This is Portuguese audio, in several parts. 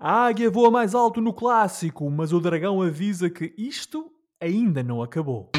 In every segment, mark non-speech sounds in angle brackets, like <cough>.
A águia voa mais alto no clássico, mas o dragão avisa que isto ainda não acabou.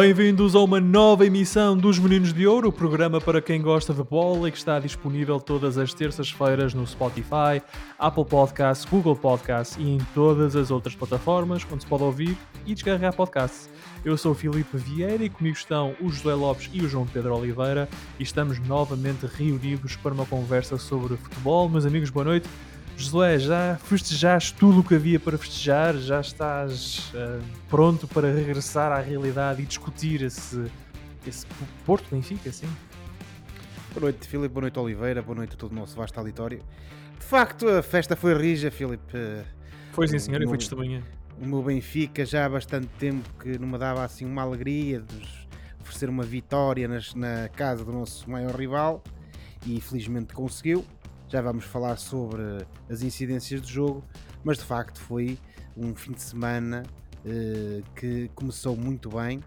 Bem-vindos a uma nova emissão dos Meninos de Ouro, o programa para quem gosta de bola e que está disponível todas as terças-feiras no Spotify, Apple Podcasts, Google Podcasts e em todas as outras plataformas onde se pode ouvir e descarregar podcasts. Eu sou o Filipe Vieira e comigo estão o José Lopes e o João Pedro Oliveira e estamos novamente reunidos para uma conversa sobre futebol. Meus amigos, boa noite. Josué, já festejaste tudo o que havia para festejar? Já estás uh, pronto para regressar à realidade e discutir esse, esse Porto Benfica, sim? Boa noite, Filipe. Boa noite, Oliveira. Boa noite a todo o nosso vasto auditório. De facto, a festa foi rija, Filipe. Foi sim, senhor, e foi testemunha. O meu Benfica já há bastante tempo que não me dava assim uma alegria de oferecer uma vitória nas, na casa do nosso maior rival e felizmente conseguiu já vamos falar sobre as incidências do jogo, mas de facto foi um fim de semana uh, que começou muito bem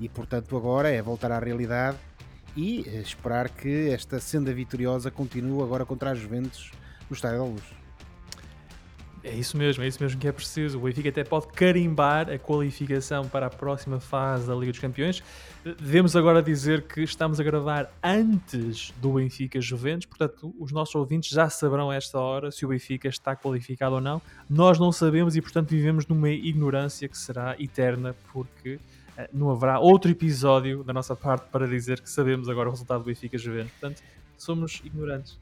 e portanto agora é voltar à realidade e eh, esperar que esta senda vitoriosa continue agora contra as Juventus no Estádio da Luz. É isso mesmo, é isso mesmo que é preciso. O Benfica até pode carimbar a qualificação para a próxima fase da Liga dos Campeões. Devemos agora dizer que estamos a gravar antes do Benfica Juventus, portanto, os nossos ouvintes já saberão a esta hora se o Benfica está qualificado ou não. Nós não sabemos e, portanto, vivemos numa ignorância que será eterna, porque uh, não haverá outro episódio da nossa parte para dizer que sabemos agora o resultado do Benfica Juventus. Portanto, somos ignorantes.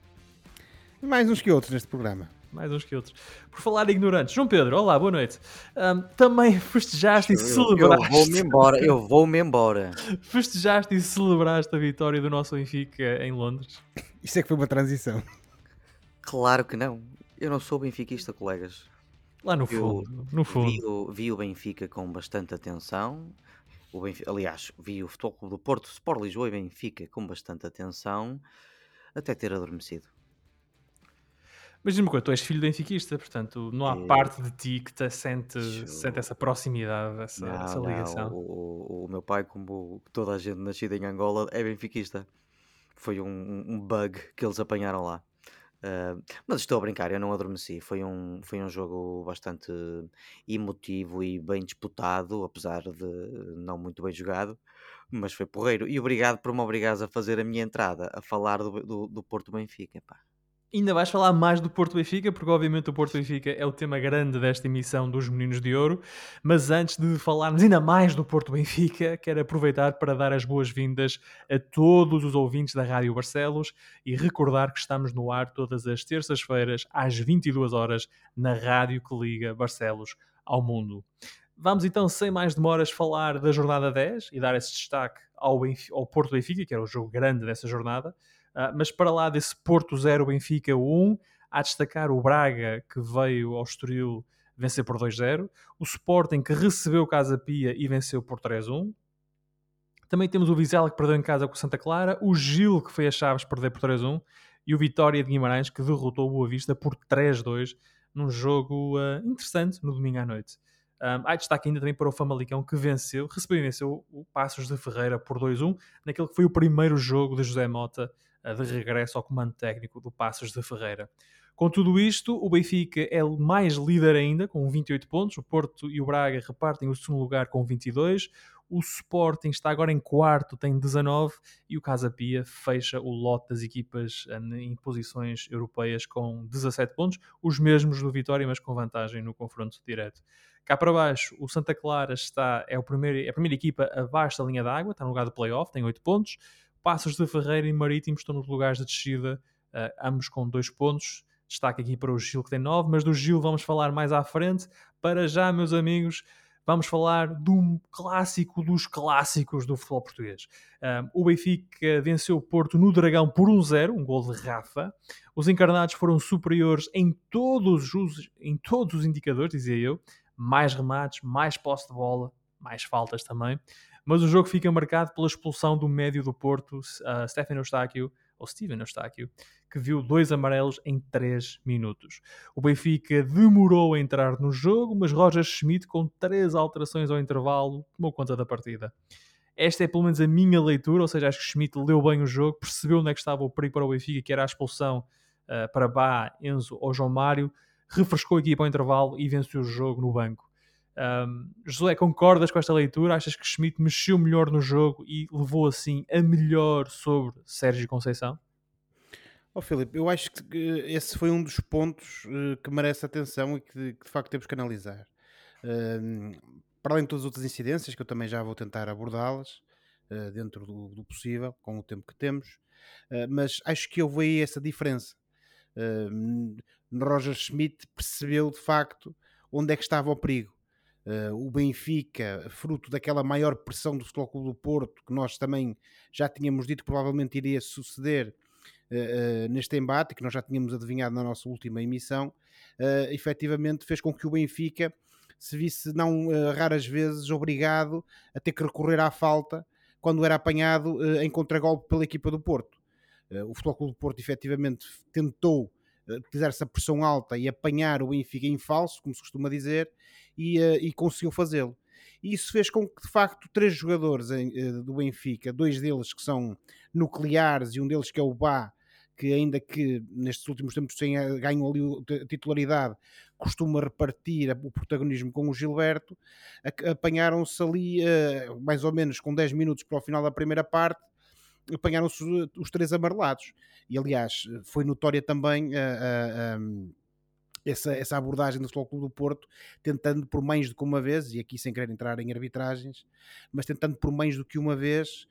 Mais uns que outros neste programa mais uns que outros. Por falar de ignorantes, João Pedro, olá, boa noite. Um, também <laughs> festejaste eu, e celebraste. Eu vou-me embora, eu vou-me embora. <laughs> festejaste e celebraste a vitória do nosso Benfica em Londres. Isso é que foi uma transição. Claro que não. Eu não sou benfiquista, colegas. Lá no fundo, no fundo. Vi o, vi o Benfica com bastante atenção. O Benfica, aliás, vi o Futebol Clube do Porto, Sport Lisboa e Benfica com bastante atenção, até ter adormecido. Mas diz-me coisa, tu és filho benfiquista, portanto não há é... parte de ti que te sente, Eu... sente essa proximidade, essa, não, essa ligação. Não. O, o, meu pai, como toda a gente nascida em Angola, é benfiquista. Foi um, um bug que eles apanharam lá. Uh, mas estou a brincar, eu não adormeci. Foi um, foi um jogo bastante emotivo e bem disputado, apesar de não muito bem jogado. Mas foi porreiro. E obrigado por me obrigares a fazer a minha entrada a falar do, do, do Porto Benfica. Pá. Ainda vais falar mais do Porto Benfica, porque obviamente o Porto Benfica é o tema grande desta emissão dos Meninos de Ouro. Mas antes de falarmos ainda mais do Porto Benfica, quero aproveitar para dar as boas-vindas a todos os ouvintes da Rádio Barcelos e recordar que estamos no ar todas as terças-feiras às 22 horas na rádio que liga Barcelos ao mundo. Vamos então, sem mais demoras, falar da jornada 10 e dar esse destaque ao, Benfica, ao Porto Benfica, que era o jogo grande dessa jornada. Uh, mas para lá desse Porto 0, Benfica 1, há a destacar o Braga, que veio ao Estoril vencer por 2-0, o Sporting, que recebeu Casa Pia e venceu por 3-1. Também temos o Vizela, que perdeu em casa com o Santa Clara, o Gil, que foi a Chaves perder por 3-1, e o Vitória de Guimarães, que derrotou o Boa Vista por 3-2, num jogo uh, interessante no domingo à noite. Um, há destaque ainda também para o Famalicão que venceu, recebeu e venceu o Passos de Ferreira por 2-1, naquele que foi o primeiro jogo de José Mota de regresso ao comando técnico do Passos de Ferreira. Com tudo isto, o Benfica é mais líder ainda, com 28 pontos. O Porto e o Braga repartem o segundo lugar com 22. O Sporting está agora em quarto, tem 19. E o Casa Pia fecha o lote das equipas eh, em posições europeias com 17 pontos. Os mesmos do Vitória, mas com vantagem no confronto direto. Cá para baixo, o Santa Clara está, é, o primeiro, é a primeira equipa abaixo da linha d'água, está no lugar do playoff, tem 8 pontos. Passos de Ferreira e Marítimo estão nos lugares de descida, uh, ambos com dois pontos. Destaque aqui para o Gil que tem nove, mas do Gil vamos falar mais à frente. Para já, meus amigos, vamos falar do clássico dos clássicos do futebol português. Um, o Benfica venceu o Porto no Dragão por 1-0, um, um gol de Rafa. Os encarnados foram superiores em todos os, em todos os indicadores, dizia eu. Mais remates, mais posse de bola, mais faltas também mas o jogo fica marcado pela expulsão do médio do Porto, uh, Stefano Eustáquio, ou Steven Eustáquio, que viu dois amarelos em 3 minutos. O Benfica demorou a entrar no jogo, mas Roger Schmidt, com três alterações ao intervalo, tomou conta da partida. Esta é pelo menos a minha leitura, ou seja, acho que Schmidt leu bem o jogo, percebeu onde é que estava o perigo para o Benfica, que era a expulsão uh, para Bá, Enzo ou João Mário, refrescou a equipa ao intervalo e venceu o jogo no banco. Um, José, concordas com esta leitura? Achas que Schmidt mexeu melhor no jogo e levou assim a melhor sobre Sérgio Conceição? Oh, Filipe, eu acho que esse foi um dos pontos uh, que merece atenção e que, que, de facto temos que analisar. Uh, para além de todas as outras incidências, que eu também já vou tentar abordá-las uh, dentro do, do, possível, com o tempo que temos, eh, mas acho que houve aí essa diferença. Roger Schmidt percebeu de facto onde é que estava o perigo Uh, o Benfica, fruto daquela maior pressão do Futebol Clube do Porto, que nós também já tínhamos dito que provavelmente iria suceder uh, uh, neste embate, que nós já tínhamos adivinhado na nossa última emissão, uh, efetivamente fez com que o Benfica se visse, não raras vezes, obrigado a ter que recorrer à falta quando era apanhado em contragolpe pela equipa do Porto. o Futebol Clube do Porto efetivamente tentou utilizar essa pressão alta e apanhar o Benfica em falso, como se costuma dizer, e, uh, e conseguiu fazê-lo. E isso fez com que, de facto, três jogadores em, uh, do Benfica, dois deles que são nucleares e um deles que é o Bá, que ainda que nestes últimos tempos tenha ganho ali a titularidade, costuma repartir o protagonismo com o Gilberto, apanharam-se ali uh, mais ou menos com 10 minutos para o final da primeira parte, apanharam-se os três amarelados. E aliás, foi notória também a, essa, essa abordagem do Futebol Clube do Porto, tentando por mais do que uma vez, e aqui sem querer entrar em arbitragens, mas tentando por mais do que uma vez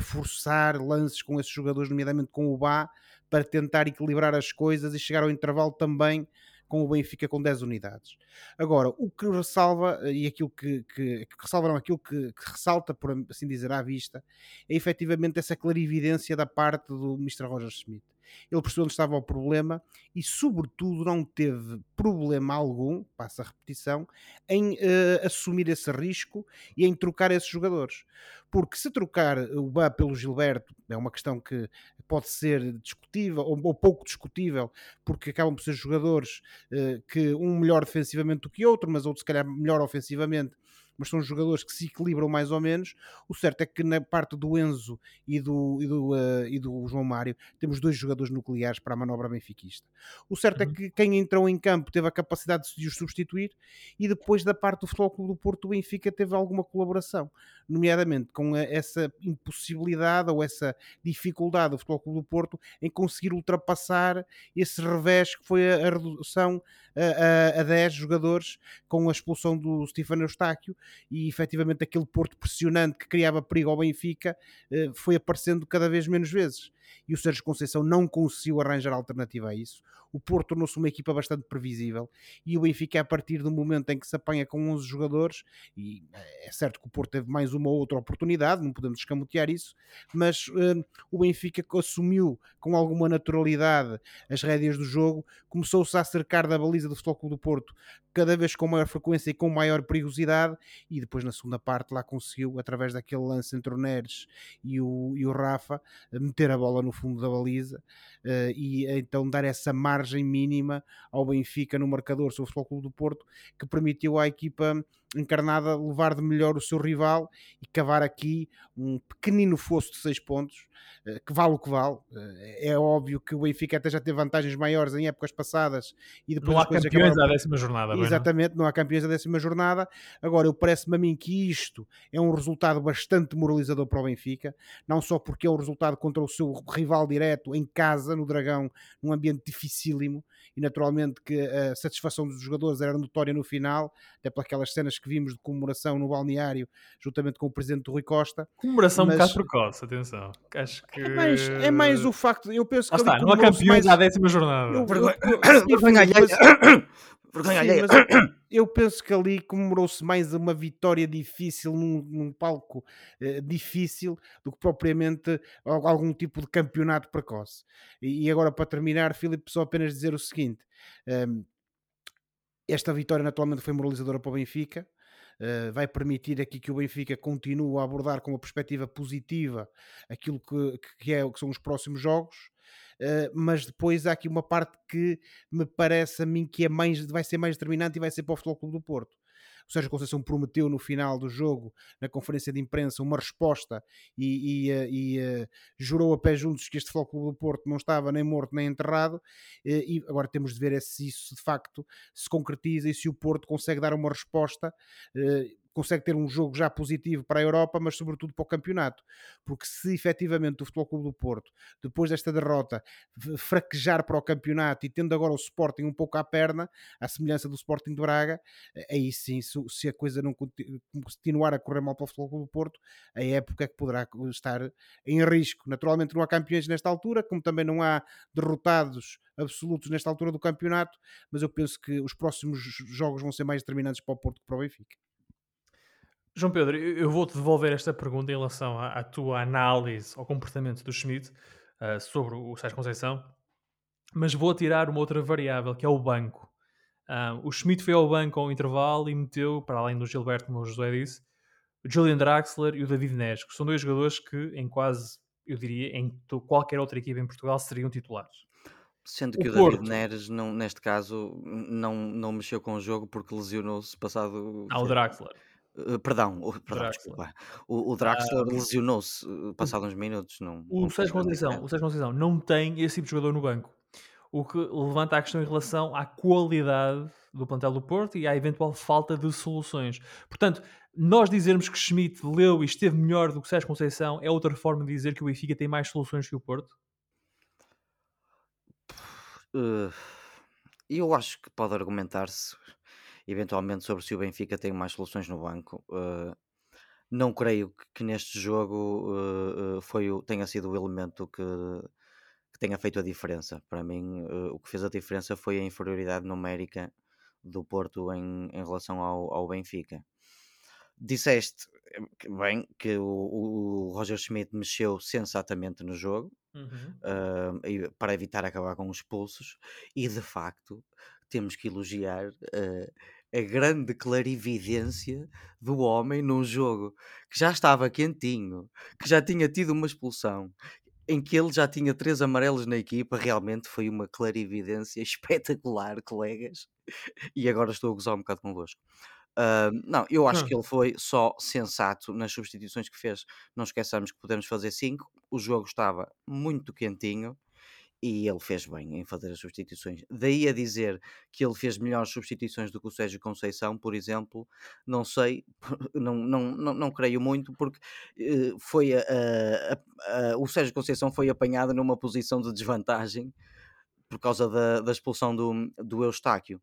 forçar lances com esses jogadores, nomeadamente com o Bá, para tentar equilibrar as coisas e chegar ao intervalo também com o Benfica com 10 unidades. Agora, o que ressalva, eh, e aquilo que, que, que ressalva não, aquilo que, que, ressalta, por assim dizer, à vista, é efetivamente essa clarividência da parte do Mr. Roger Smith. Ele percebeu onde estava o problema e, sobretudo, não teve problema algum, passa a repetição, em uh, assumir esse risco e em trocar esses jogadores. Porque se trocar o Bá pelo Gilberto é uma questão que pode ser discutível ou, ou pouco discutível, porque acabam por ser jogadores uh, que um melhor defensivamente do que outro, mas outro se calhar melhor ofensivamente mas são jogadores que se equilibram mais ou menos. O certo é que na parte do Enzo e do, e do, uh, e do João Mário temos dois jogadores nucleares para a manobra benfiquista. O certo é uhum. é que quem entrou em campo teve a capacidade de os substituir e depois da parte do Futebol Clube do Porto, o Benfica teve alguma colaboração, nomeadamente com essa impossibilidade ou essa dificuldade do Futebol Clube do Porto em conseguir ultrapassar esse revés que foi a, a redução a, a, a 10 jogadores com a expulsão do Stefano Eustáquio e efetivamente aquele Porto pressionante que criava perigo ao Benfica eh, foi aparecendo cada vez menos vezes e o Sérgio Conceição não conseguiu arranjar alternativa a isso. O Porto tornou-se uma equipa bastante previsível. E o Benfica, a partir do momento em que se apanha com 11 jogadores, e eh, é certo que o Porto teve mais uma ou outra oportunidade, não podemos escamotear isso, mas uh, o Benfica assumiu com alguma naturalidade as rédeas do jogo, começou-se a acercar da baliza do Futebol Clube do Porto cada vez com maior frequência e com maior perigosidade, e depois na segunda parte lá conseguiu, através daquele lance entre o Neres e o, e o Rafa, meter a bola no fundo da baliza uh, e então dar essa margem mínima ao Benfica no marcador sobre o Futebol Clube do Porto que permitiu à equipa encarnada levar de melhor o seu rival e cavar aqui um pequenino fosso de 6 pontos eh, que vale o que vale. Eh, é óbvio que o Benfica até já teve vantagens maiores em épocas passadas e depois não há campeões acabaram... à décima jornada. Exatamente, não? não há campeões à décima jornada. Agora, eu parece-me a mim que isto é um resultado bastante moralizador para o Benfica, não só porque é o resultado contra o seu rival direto em casa, no Dragão, num ambiente dificílimo, e naturalmente que a satisfação dos jogadores era notória no final, até por aquelas cenas que vimos de comemoração no balneário, juntamente com o presidente Rui Costa. Comemoração mas... um bocado precoce, atenção. Acho que... é, mais, é mais o facto, eu penso que. Ah, está, não há campeões mais... à décima jornada. Eu, eu, eu, eu <coughs> penso que ali comemorou-se mais uma vitória difícil num, num palco uh, difícil do que propriamente algum tipo de campeonato precoce. E, e agora, para terminar, Filipe, só apenas dizer o seguinte: um, ehm, esta vitória naturalmente foi moralizadora para o Benfica. uh, vai permitir aqui que o Benfica continue a abordar com uma perspectiva positiva aquilo que, que, é, que são os próximos jogos. Uh, mas depois há aqui uma parte que me parece a mim que é mais, vai ser mais determinante e vai ser para o Futebol Clube do Porto o Sérgio Conceição prometeu no final do jogo, na conferência de imprensa, uma resposta e, e, eh, e uh, jurou a pé juntos que este Futebol do Porto não estava nem morto nem enterrado. E agora temos de ver se isso de facto se concretiza e se o Porto consegue dar uma resposta. Consegue ter um jogo já positivo para a Europa, mas sobretudo para o campeonato. Porque se efetivamente o Futebol Clube do Porto, depois desta derrota, fraquejar para o campeonato e tendo agora o Sporting um pouco à perna, à semelhança do Sporting de Braga, aí sim, se a coisa não continuar a correr mal para o Futebol Clube do Porto, a época é que poderá estar em risco. Naturalmente não há campeões nesta altura, como também não há derrotados absolutos nesta altura do campeonato, mas eu penso que os próximos jogos vão ser mais determinantes para o Porto que para o Benfica. João Pedro, eu vou-te devolver esta pergunta em relação à, à, tua análise ao comportamento do Schmidt uh, sobre o Sérgio Conceição, mas vou tirar uma outra variável, que é o banco. Uh, o Schmidt foi ao banco ao intervalo e meteu, para além do Gilberto, como o José disse, o Julian Draxler e o David Neres, que são dois jogadores que em quase, eu diria, em qualquer outra equipa em Portugal seriam titulares. Sendo que o, o David Porto, Neres, não, neste caso, não, não mexeu com o jogo porque lesionou-se passado... Ah, o Draxler. Uh, perdão, o, perdão desculpa. O, o Draxler ah, lesionou-se uh, passado uns minutos. Não, o, Sérgio Conceição, o Sérgio Conceição não tem esse tipo de jogador no banco. O que levanta a questão em relação à qualidade do plantel do Porto e à eventual falta de soluções. Portanto, nós dizermos que Schmidt leu e esteve melhor do que Sérgio Conceição é outra forma de dizer que o Benfica tem mais soluções que o Porto? Uh, eu acho que pode argumentar-se eventualmente sobre se o Benfica tem mais soluções no banco. Uh, não creio que, que neste jogo uh, foi o, tenha sido o elemento que, que tenha feito a diferença. Para mim, o que fez a diferença foi a inferioridade numérica do Porto em, em relação ao, ao Benfica. Disseste bem que o, o Roger Schmidt mexeu sensatamente no jogo uhum. uh, para evitar acabar com os pulsos, e de facto temos que elogiar uh, a grande clarividência do homem num jogo que já estava quentinho, que já tinha tido uma expulsão, em que ele já tinha três amarelos na equipa, realmente foi uma clarividência <laughs> espetacular, colegas. E agora estou a gozar um bocado convosco. Uh, não, eu acho que ele foi só sensato nas substituições que fez. Não esqueçamos que podemos fazer cinco. O jogo estava muito quentinho e ele fez bem em fazer as substituições. Daí a dizer que ele fez melhores substituições do que o Sérgio Conceição, por exemplo, não sei, <laughs> não, não, não, não creio muito, porque uh, foi a, a, a, o Sérgio Conceição foi apanhado numa posição de desvantagem por causa da, da expulsão do, do Eustáquio.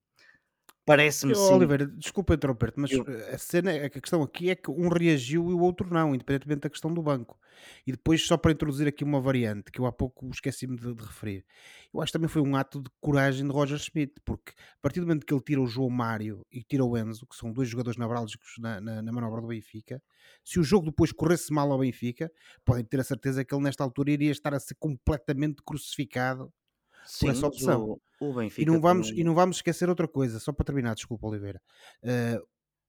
Parece-me sim. Oliveira, desculpa interromper-te, mas eu... a, cena, a questão aqui é que um reagiu e o outro não, independentemente da questão do banco. E depois, só para introduzir aqui uma variante que eu há pouco esqueci-me de, de, referir, eu acho que também foi um ato de coragem de Roger Schmidt, porque a partir do momento que ele tira o João Mário e tira o Enzo, que são dois jogadores nevrálgicos na, na, na manobra do Benfica, se o jogo depois corresse mal ao Benfica, podem ter a certeza que ele nesta altura iria estar a ser completamente crucificado Sim, por essa opção. O, o Benfica e, não vamos, e não vamos esquecer outra coisa, só para terminar, desculpa, Oliveira. Uh,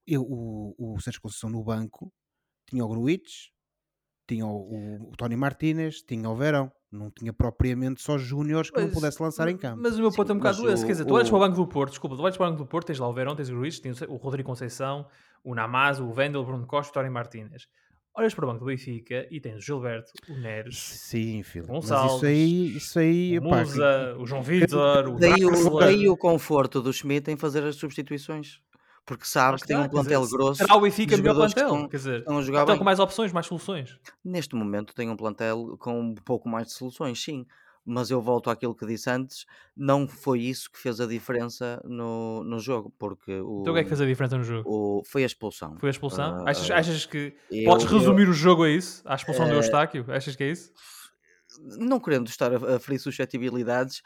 eu, o, o Sérgio Conceição no banco tinha o Gruitch, tinha o, o, o Tony Martínez, tinha o Verão. Não tinha propriamente só júniores que mas, não pudesse lançar em campo. Mas o meu ponto é um bocado esse. Quer dizer, tu olhas para o Banco do Porto, desculpa, tu olhas para o Banco do Porto, tens lá o Verão, tens o Gruitch, tens o Rodrigo Conceição, o Namaz, o Vendel, o Bruno Costa, o Tony Martínez olhas para o banco do Benfica e tens o Gilberto, o Neres, Sim, filho. o Gonçalves, isso aí, isso aí, o Musa, o João Vitor, o daí, o, daí o conforto do Schmidt em fazer as substituições. Porque sabe que tem um plantel dizer, grosso. Será o Benfica melhor plantel? Estão, quer dizer, estão então, com mais opções, mais soluções. Neste momento tem um plantel com um pouco mais de soluções, sim mas eu volto àquilo que disse antes, não foi isso que fez a diferença no, no jogo, porque o, então o que é que fez a diferença no jogo? O, foi a expulsão. Foi a expulsão? Uh, achas, achas, que eu, podes resumir eu, o jogo a isso? À expulsão uh, do Eustáquio? Achas que é isso? Não querendo estar a, a ferir suscetibilidades,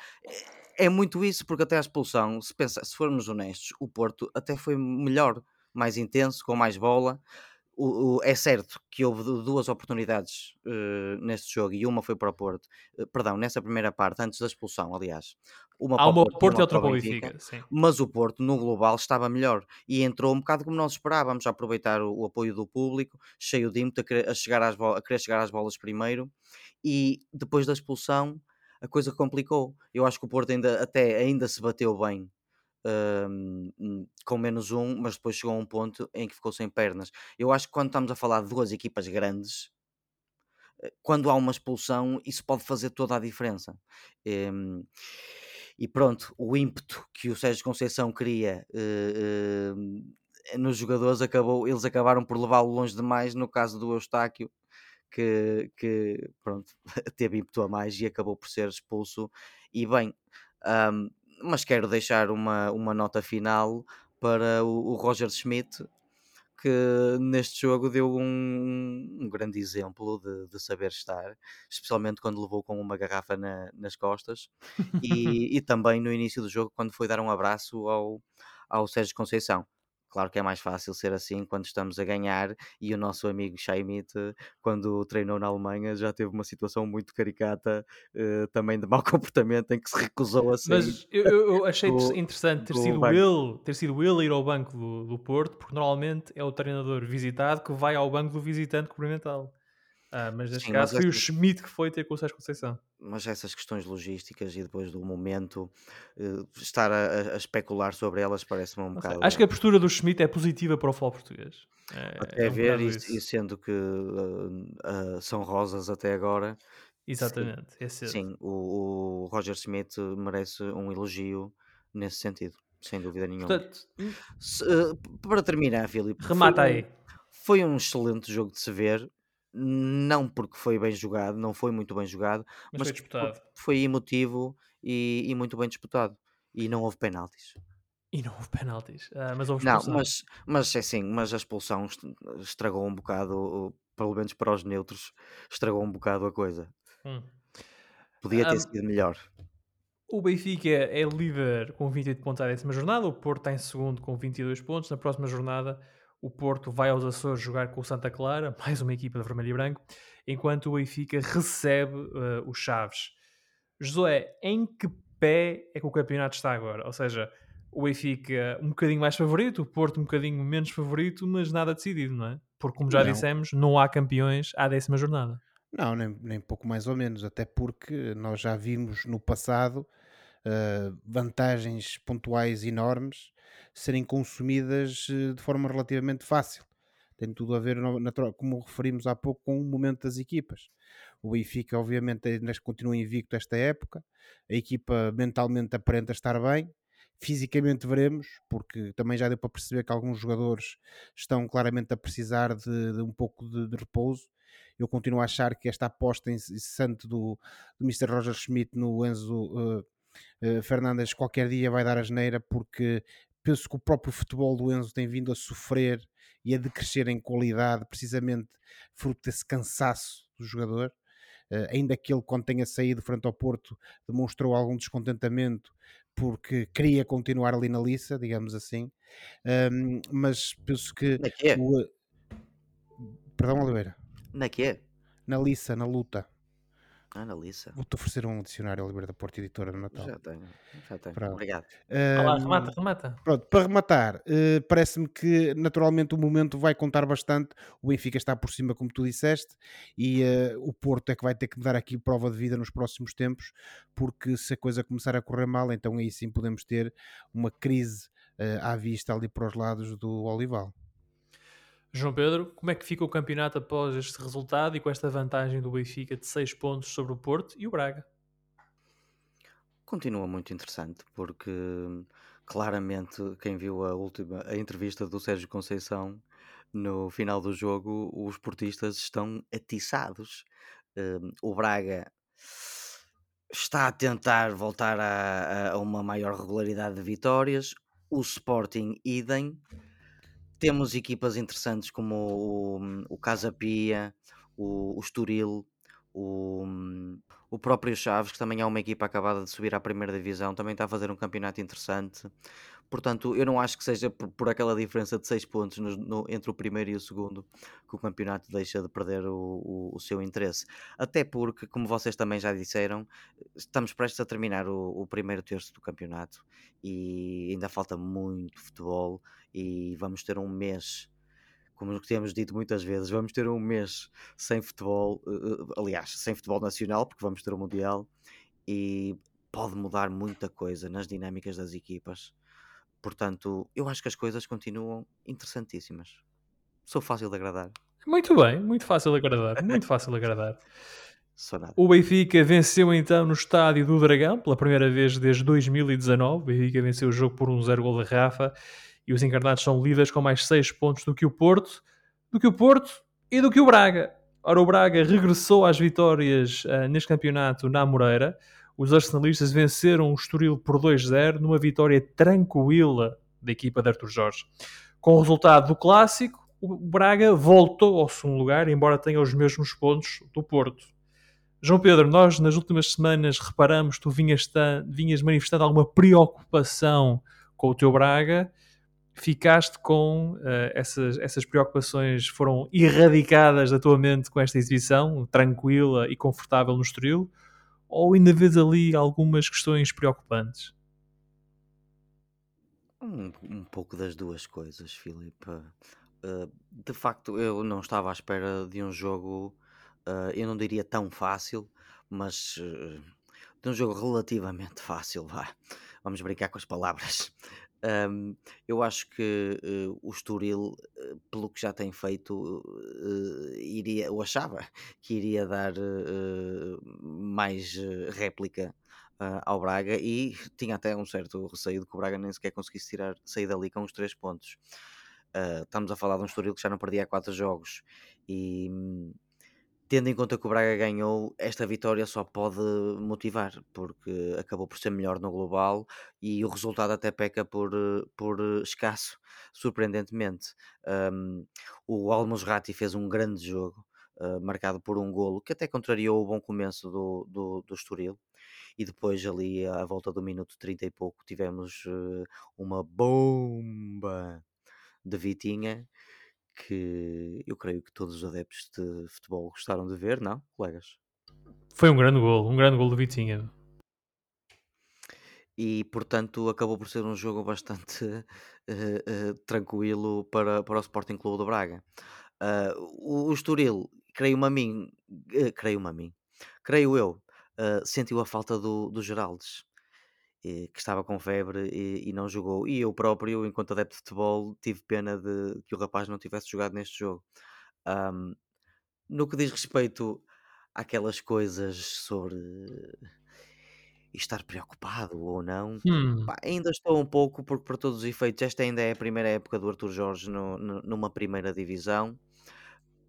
é, é muito isso, porque até a expulsão, se, pensa, se formos honestos, o Porto até foi melhor, mais intenso, com mais bola, o, o- é certo que houve du- duas oportunidades eh, neste jogo e uma foi para o Porto. Eh, perdão, nessa primeira parte, antes da expulsão, aliás. Uma Há para o uma Porto e Porto e uma outra para o Benfica. Mas o Porto, no global, estava melhor e entrou um bocado como nós esperávamos, a aproveitar o, o apoio do público, cheio de ímpeto, a querer, a chegar às a querer chegar às bolas primeiro. E depois da expulsão, a coisa complicou. Eu acho que o Porto ainda, até ainda se bateu bem hum, hum, com menos um, mas depois chegou a um ponto em que ficou sem pernas. Eu acho que quando estamos a falar de duas equipas grandes, eh, quando há uma expulsão, isso pode fazer toda a diferença. Hum, e pronto, o ímpeto que o Sérgio Conceição queria eh, eh, nos jogadores acabou, eles acabaram por levá-lo longe demais. No caso do Eustáquio, que, que pronto, <laughs> teve ímpeto a mais e acabou por ser expulso. E bem, ahm, mas quero deixar uma, uma nota final para o, o Roger Schmidt, que neste jogo deu um, um grande exemplo de, de saber estar, especialmente quando levou com uma garrafa na- nas costas e, <laughs> e também no início do jogo, quando foi dar um abraço ao, ao Sérgio Conceição. Claro que é mais fácil ser assim quando estamos a ganhar e o nosso amigo Shaimit, quando treinou na Alemanha, já teve uma situação muito caricata, eh, também de mau <laughs> comportamento, em que se recusou a sair. Mas eu, eu- achei do- inter- interessante ter do sido, banco. ele, ter sido ele ir ao banco do, do Porto, porque normalmente é o treinador visitado que vai ao banco do visitante cumprimentá-lo. Ah, mas neste Sim, caso mas foi o essas- Schmidt que foi ter com o Sérgio Conceição. mas essas questões logísticas e depois do momento, eh, estar a, a- especular sobre elas parece-me um Não sei. bocado. Acho que a postura do Schmidt é positiva para o futebol português. É, até é um ver, e, e sendo que eh, eh, são rosas até agora, Exatamente, é cedo. sim, o, o Roger Smith merece um elogio nesse sentido, sem dúvida nenhuma. Portanto, Se, para terminar, Filipe, foi remata um- aí. Foi um excelente jogo de se ver, não porque foi bem jogado, não foi muito bem jogado, Mas mas foi disputado. foi emotivo e, e muito bem disputado. E não houve penaltis. E não houve penaltis. Ah, mas houve Não, expulsão. mas, mas é assim, mas a expulsão est- estragou um bocado, pelo menos para os neutros, estragou um bocado a coisa. Hum. Podia ter Ah, sido melhor. O Benfica é líder com 28 pontos à décima jornada, o Porto está em segundo com 22 pontos. Na próxima jornada, o Porto vai aos Açores jogar com o Santa Clara, <laughs> mais uma equipa de vermelho e branco, enquanto o Benfica recebe eh, o Chaves. Josué, em que pé é que o campeonato está agora? Ou seja, o Benfica um bocadinho mais favorito, o Porto um bocadinho menos favorito, mas nada decidido, não é? Porque, como já Não. dissemos, não há campeões à décima jornada. Não, nem, nem pouco mais ou menos, até porque nós já vimos no passado eh, vantagens pontuais enormes serem consumidas eh, de forma relativamente fácil. Tem tudo a ver, natural- como referimos há pouco, com o momento das equipas. O Benfica, obviamente, ainda continua invicto esta época, a equipa mentalmente aparenta estar bem, fisicamente veremos, porque também já deu para perceber que alguns jogadores estão claramente a precisar de, de um pouco de- de repouso eu continuo a achar que esta aposta incessante do, do Mr. Roger Schmidt no Enzo uh, uh, Fernandes qualquer dia vai dar a geneira porque penso que o próprio futebol do Enzo tem vindo a sofrer e a decrescer em qualidade precisamente fruto desse cansaço do jogador Uh, ainda que ele quando tenha saído frente ao Porto demonstrou algum descontentamento porque queria continuar ali na liça, digamos assim Um, mas penso que Na que é? o, perdão Oliveira Na que é? na liça, na luta. Na Lissa. Vou-te oferecer um dicionário Oliveira da Porta Editora no Natal. Já tenho, já tenho. Pronto. Obrigado. Olha lá, Ahm, remata, remata. Pronto, para rematar, eh, parece-me que naturalmente o momento vai contar bastante. O Benfica está por cima, como tu disseste, e eh, o Porto é que vai ter que dar aqui prova de vida nos próximos tempos, porque se a coisa começar a correr mal, então aí sim podemos ter uma crise eh, à vista ali para os lados do Olival. João Pedro, como é que fica o campeonato após este resultado e com esta vantagem do Benfica de 6 pontos sobre o Porto e o Braga? Continua muito interessante porque claramente quem viu a última a entrevista do Sérgio Conceição no final do jogo, os portistas estão atiçados. Um, o Braga está a tentar voltar a, a uma maior regularidade de vitórias. O Sporting, idem. Temos equipas interessantes como o, o Casa Pia, o, o Estoril, o, o próprio Chaves, que também é uma equipa acabada de subir à primeira divisão, também está a fazer um campeonato interessante. Portanto, eu não acho que seja por, por aquela diferença de 6 pontos no- no- entre o primeiro e o segundo que o campeonato deixa de perder o, o- o seu interesse. Até porque, como vocês também já disseram, estamos prestes a terminar o, o primeiro terço do campeonato e ainda falta muito futebol e vamos ter um mês. Como temos dito muitas vezes, vamos ter um mês sem futebol, eh, eh, aliás, sem futebol nacional, porque vamos ter o Mundial, e pode mudar muita coisa nas dinâmicas das equipas. Portanto, eu acho que as coisas continuam interessantíssimas. Sou fácil de agradar. Muito bem, muito fácil de agradar, muito fácil de agradar. <laughs> O Benfica venceu então no estádio do Dragão, pela primeira vez desde 2019. O Benfica venceu o jogo por um 0 gol de Rafa e os encarnados são líderes com mais 6 pontos do que o Porto, do que o Porto e do que o Braga. Ora, o Braga regressou às vitórias uh, neste campeonato na Moreira. Os arsenalistas venceram o Estoril por 2-0 numa vitória tranquila da equipa de Artur Jorge. Com o resultado do clássico, o Braga voltou ao segundo lugar, embora tenha os mesmos pontos do Porto. João Pedro, nós nas últimas semanas reparamos que tu vinhas, vinhas manifestando alguma preocupação com o teu Braga. Ficaste com uh, essas, essas preocupações, foram erradicadas da tua mente com esta exibição, tranquila e confortável no Estoril? Ou ainda vês ali algumas questões preocupantes? Um, um pouco das duas coisas, Filipe. Uh, de facto, eu não estava à espera de um jogo, uh, eu não diria tão fácil, mas uh, de um jogo relativamente <laughs> fácil, vá. Vamos brincar com as palavras. Um, eu acho que uh, o Estoril, uh, pelo que já tem feito, uh, iria, eu achava <laughs> que iria dar mais réplica ao Braga e <laughs> tinha até um certo receio de que o Braga nem sequer conseguisse tirar, sair dali com os três pontos. estamos a falar de um Estoril que já não perdia quatro jogos e tendo em conta que o Braga ganhou, esta vitória só pode motivar, porque acabou por ser melhor no global e o resultado até peca por, por escasso, surpreendentemente. Um, o Almosrati fez um grande jogo, uh, marcado por um golo, que até contrariou o bom começo do, do, do Estoril. E depois, ali à volta do minuto 30 e pouco, tivemos uh, uma bomba de Vitinha que eu creio que todos os adeptos de futebol gostaram de ver, não, colegas? Foi um grande gol, um grande gol do Vitinha. E portanto acabou por ser um jogo bastante uh, <laughs> uh, tranquilo para, para o Sporting Clube do Braga. Uh, o, o Estoril, creio-me a mim, creio-me a mim, creio eu, sentiu a falta do, do Geraldes que estava com febre e, e, não jogou. E eu próprio, enquanto adepto de futebol, tive pena de que o rapaz não tivesse jogado neste jogo. Um, no que diz respeito àquelas coisas sobre estar preocupado ou não, hum. pá, ainda estou um pouco, porque por todos os efeitos, esta ainda é a primeira época do Arthur Jorge no, no, numa primeira divisão.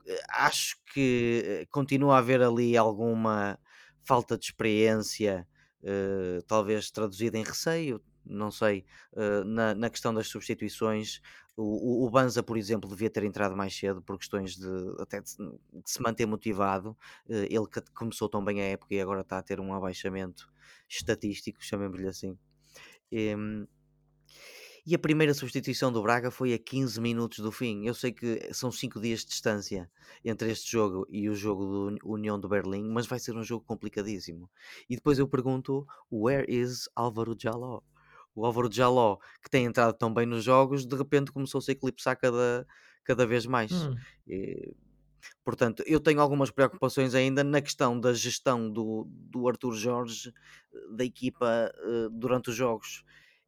Eh, acho que eh, continua a haver ali alguma falta de experiência uh, talvez traduzida em receio, não sei, uh, na, na, questão das substituições. O, o, Banza, por exemplo, devia ter entrado mais cedo por questões de até de, de se manter motivado. Uh, ele que começou tão bem a época e agora está a ter um abaixamento estatístico, chamemos-lhe assim. E a primeira substituição do Braga foi a 15 minutos do fim. Eu sei que são 5 dias de distância entre este jogo e o jogo do União de Berlim, mas vai ser um jogo complicadíssimo. E depois eu pergunto: where is Álvaro Jaló? O Álvaro Jaló, que tem entrado tão bem nos jogos, de repente começou-se a eclipsar cada, cada vez mais. Hum. E, portanto, eu tenho algumas preocupações ainda na questão da gestão do, do Arthur Jorge da equipa uh, durante os jogos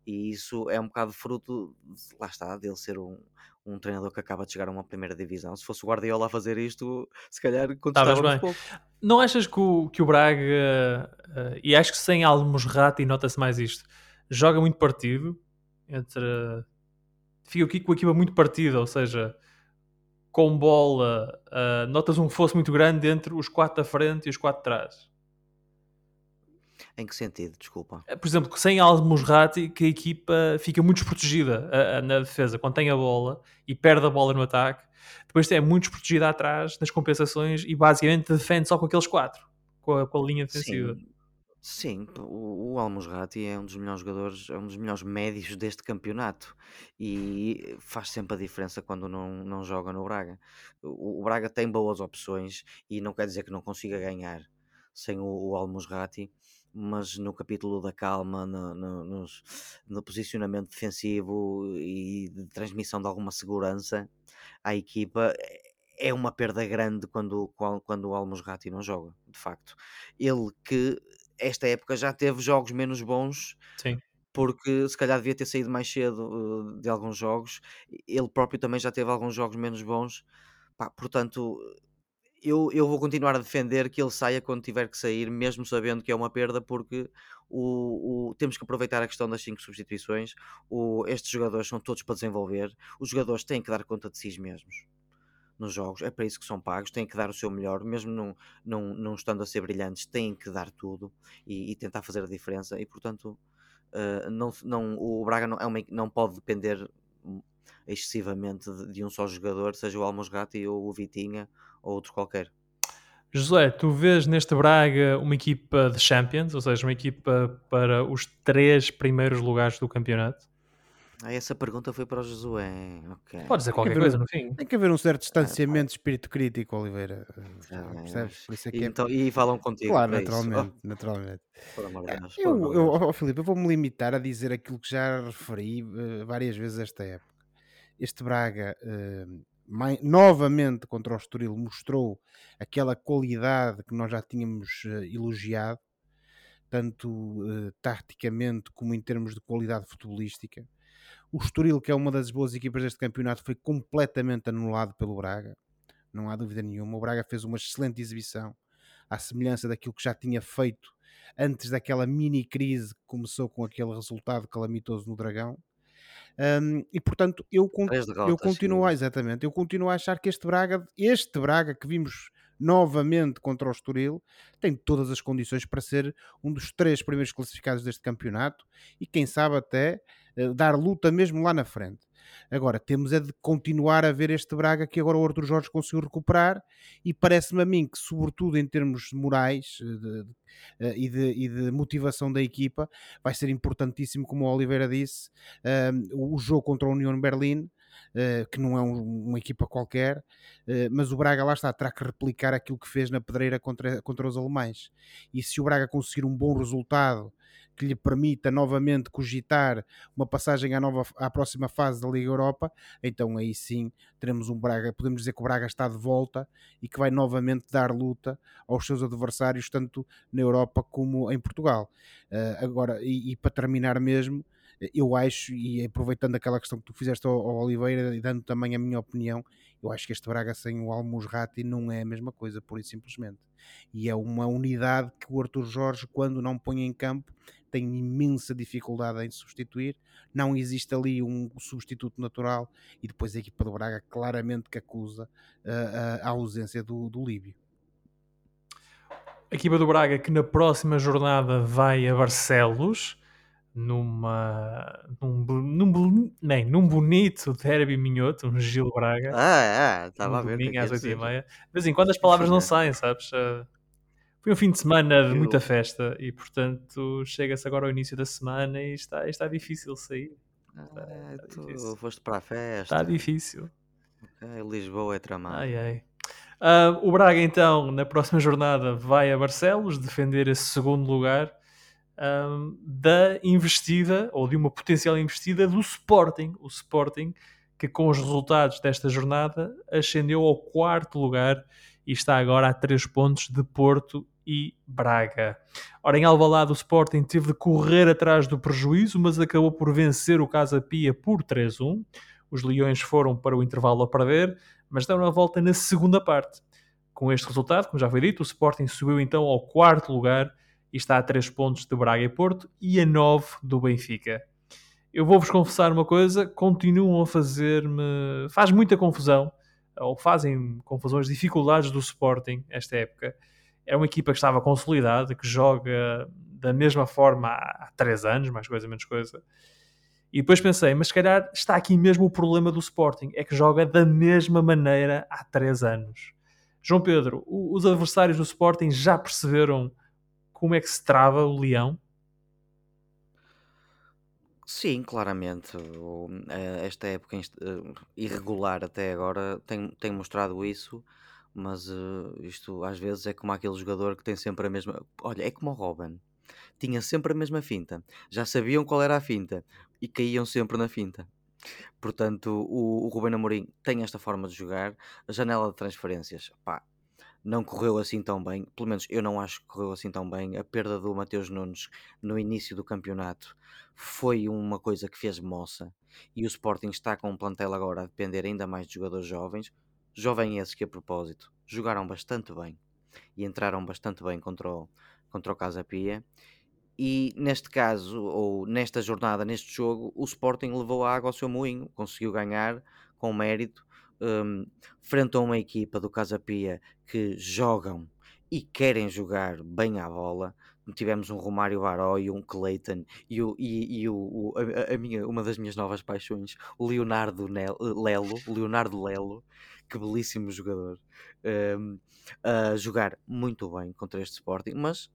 e isso é um bocado fruto, lá está, dele ser um, um treinador que acaba de chegar a uma primeira divisão. Se fosse o Guardiola a fazer isto, se calhar contestávamos pouco. Não achas que o, que o Braga, uh, e acho que sem Almos e nota-se mais isto, joga muito partido, entre... Fica aqui com a equipa muito partida, ou seja, com bola, uh, notas um fosso muito grande entre os quatro da frente e os quatro de trás. Em que sentido? Desculpa. Eh, por exemplo, sem Al-Musrati, que a equipa fica muito desprotegida a, a, na defesa quando tem a bola e perde a bola no ataque. Depois é muito desprotegida atrás nas compensações e basicamente defende só com aqueles quatro, com a, com a linha defensiva. Sim. Sim, o, o Almusrati é um dos melhores jogadores, é um dos melhores médios deste campeonato e faz sempre a diferença quando não, não joga no Braga. O, o Braga tem boas opções e não quer dizer que não consiga ganhar sem o, o Almusrati, mas no capítulo da calma, no, no, nos- no posicionamento defensivo e de transmissão de alguma segurança à equipa, é é uma perda grande quando, quando, o Almusrati não joga, de facto. Ele que esta época já teve jogos menos bons Sim. porque se calhar devia ter saído mais cedo uh, de alguns jogos. Ele próprio também já teve alguns jogos menos bons. Pá, portanto, eu, eu vou continuar a defender que ele saia quando tiver que sair, mesmo sabendo que é uma perda, porque o, o- temos que aproveitar a questão das cinco substituições. O, estes jogadores são todos para desenvolver. Os jogadores têm que dar conta de si mesmos nos jogos, é para isso que são pagos, têm que dar o seu melhor, mesmo não, não, não estando a ser brilhantes, têm que dar tudo e, e tentar fazer a diferença. E portanto, uh, não, não, o Braga não, é uma, não pode depender excessivamente de, de um só jogador, seja o Almosgati ou o Vitinha ou outro qualquer. José, tu vês neste Braga uma equipa de Champions, ou seja, uma equipa para os três primeiros lugares do campeonato? Ah, essa pergunta foi para o Josué. ok. Pode dizer que qualquer coisa um- no fim. Tem que haver um certo distanciamento de espírito crítico, Oliveira. Uh, bem, Percebes? Por isso é E, que é- então, e falam contigo. Claro, é isso. naturalmente, <laughs> naturalmente. Oh, Eu, eu, ó, Filipe, eu vou-me limitar a dizer aquilo que já referi eh, várias vezes esta época. Este Braga, eh, mai- novamente contra o Estoril, mostrou aquela qualidade que nós já tínhamos eh, elogiado, tanto eh, taticamente como em termos de qualidade futebolística. O Estoril, que é uma das boas equipas deste campeonato, foi completamente anulado pelo Braga, não há dúvida nenhuma. O Braga fez uma excelente exibição, à semelhança daquilo que já tinha feito antes daquela mini crise que começou com aquele resultado calamitoso no Dragão. Um, e portanto, eu, con- derrotas eu continuo a, seguidas. exatamente, eu continuo a achar que este Braga, este Braga que vimos novamente contra o Estoril, tem todas as condições para ser um dos três primeiros classificados deste campeonato e quem sabe até eh, dar luta mesmo lá na frente. Agora, temos é de continuar a ver este Braga que agora o Arthur Jorge conseguiu recuperar e parece-me a mim que, sobretudo em termos morais eh, de- de- eh, e, de, e de motivação da equipa, vai ser importantíssimo, como o Oliveira disse, eh, o jogo contra a União Berlim, eh, que não é um- uma equipa qualquer, eh, mas o Braga lá está, terá que replicar aquilo que fez na pedreira contra, contra os alemães. E se o Braga conseguir um bom resultado que lhe permita novamente cogitar uma passagem à, nova, à próxima fase da Liga Europa, então aí sim teremos um Braga, podemos dizer que o Braga está de volta e que vai novamente dar luta aos seus adversários, tanto na Europa como em Portugal. Eh, agora, e, e para terminar mesmo, eu acho, e aproveitando aquela questão que tu fizeste ao, ao Oliveira e dando também a minha opinião, eu acho que este Braga sem o Almusrati não é a mesma coisa, pura e simplesmente. E é uma unidade que o Arthur Jorge, quando não põe em campo, tem imensa dificuldade em substituir. Não existe ali um substituto natural e depois a equipa do Braga claramente que acusa uh, a, ausência do, do Líbio. A equipa do Braga que na próxima jornada vai a Barcelos numa num, num, nem, num bonito derby minhoto, um Gil Braga, Ah, ah, estava um a ver é domingo às 8 e meia. De vez em quando as palavras não saem, sabes? Ah, Foi um fim de semana de muita festa e, portanto, chega-se agora ao início da semana e está, está difícil sair. Ah, tá tu difícil. foste para a Está festa. difícil. Ah, Lisboa é tramado. Ai, ai. Ah, o Braga, então, na próxima jornada, vai a Barcelos defender esse segundo lugar ahm, da investida, ou de uma potencial investida, do Sporting. O Sporting, que com os resultados desta jornada, ascendeu ao quarto lugar e está agora a três pontos de Porto e Braga. Ora, em Alvalade, o Sporting teve de correr atrás do prejuízo, mas acabou por vencer o Casa Pia por 3-1. Os Leões foram para o intervalo a perder, mas deram a volta na segunda parte. Com este resultado, como já foi dito, o Sporting subiu então ao quarto lugar e está a 3 pontos de Braga e Porto e a 9 do Benfica. Eu vou-vos confessar uma coisa, continuam a fazer-me... faz muita confusão, ou fazem confusões, dificuldades do Sporting esta época. É uma equipa que estava consolidada, que joga da mesma forma há 3 anos, mais coisa, menos coisa. E depois pensei, mas se calhar está aqui mesmo o problema do Sporting, é que joga da mesma maneira há 3 anos. João Pedro, os adversários do Sporting já perceberam como é que se trava o Leão? Sim, claramente. Eh, Esta época eh, irregular até agora tem, tem mostrado isso, mas eh, isto às vezes é como aquele jogador que tem sempre a mesma. Olha, é como o Robin. Tinha sempre a mesma finta. Já sabiam qual era a finta e caíam sempre na finta. Portanto, o, o Ruben Amorim tem esta forma de jogar. A janela de transferências, pá, não correu assim tão bem. Pelo menos eu não acho que correu assim tão bem. A perda do Mateus Nunes no início do campeonato foi uma coisa que fez moça. E o Sporting está com um plantel agora a depender ainda mais de jogadores jovens. Jovem esses que, a propósito, jogaram bastante bem e entraram bastante bem contra o, contra o Casa Pia. E neste caso, ou nesta jornada, neste jogo, o Sporting levou a água ao seu moinho, conseguiu ganhar com mérito, hum, frente a uma equipa do Casa Pia que jogam e querem jogar bem à bola. Tivemos um Romário Baró e um Clayton e, o, e, e o, o- a, a minha, uma das minhas novas paixões, o Leonardo Lelo, Leonardo Lelo, que belíssimo jogador, hum, a jogar muito bem contra este Sporting, mas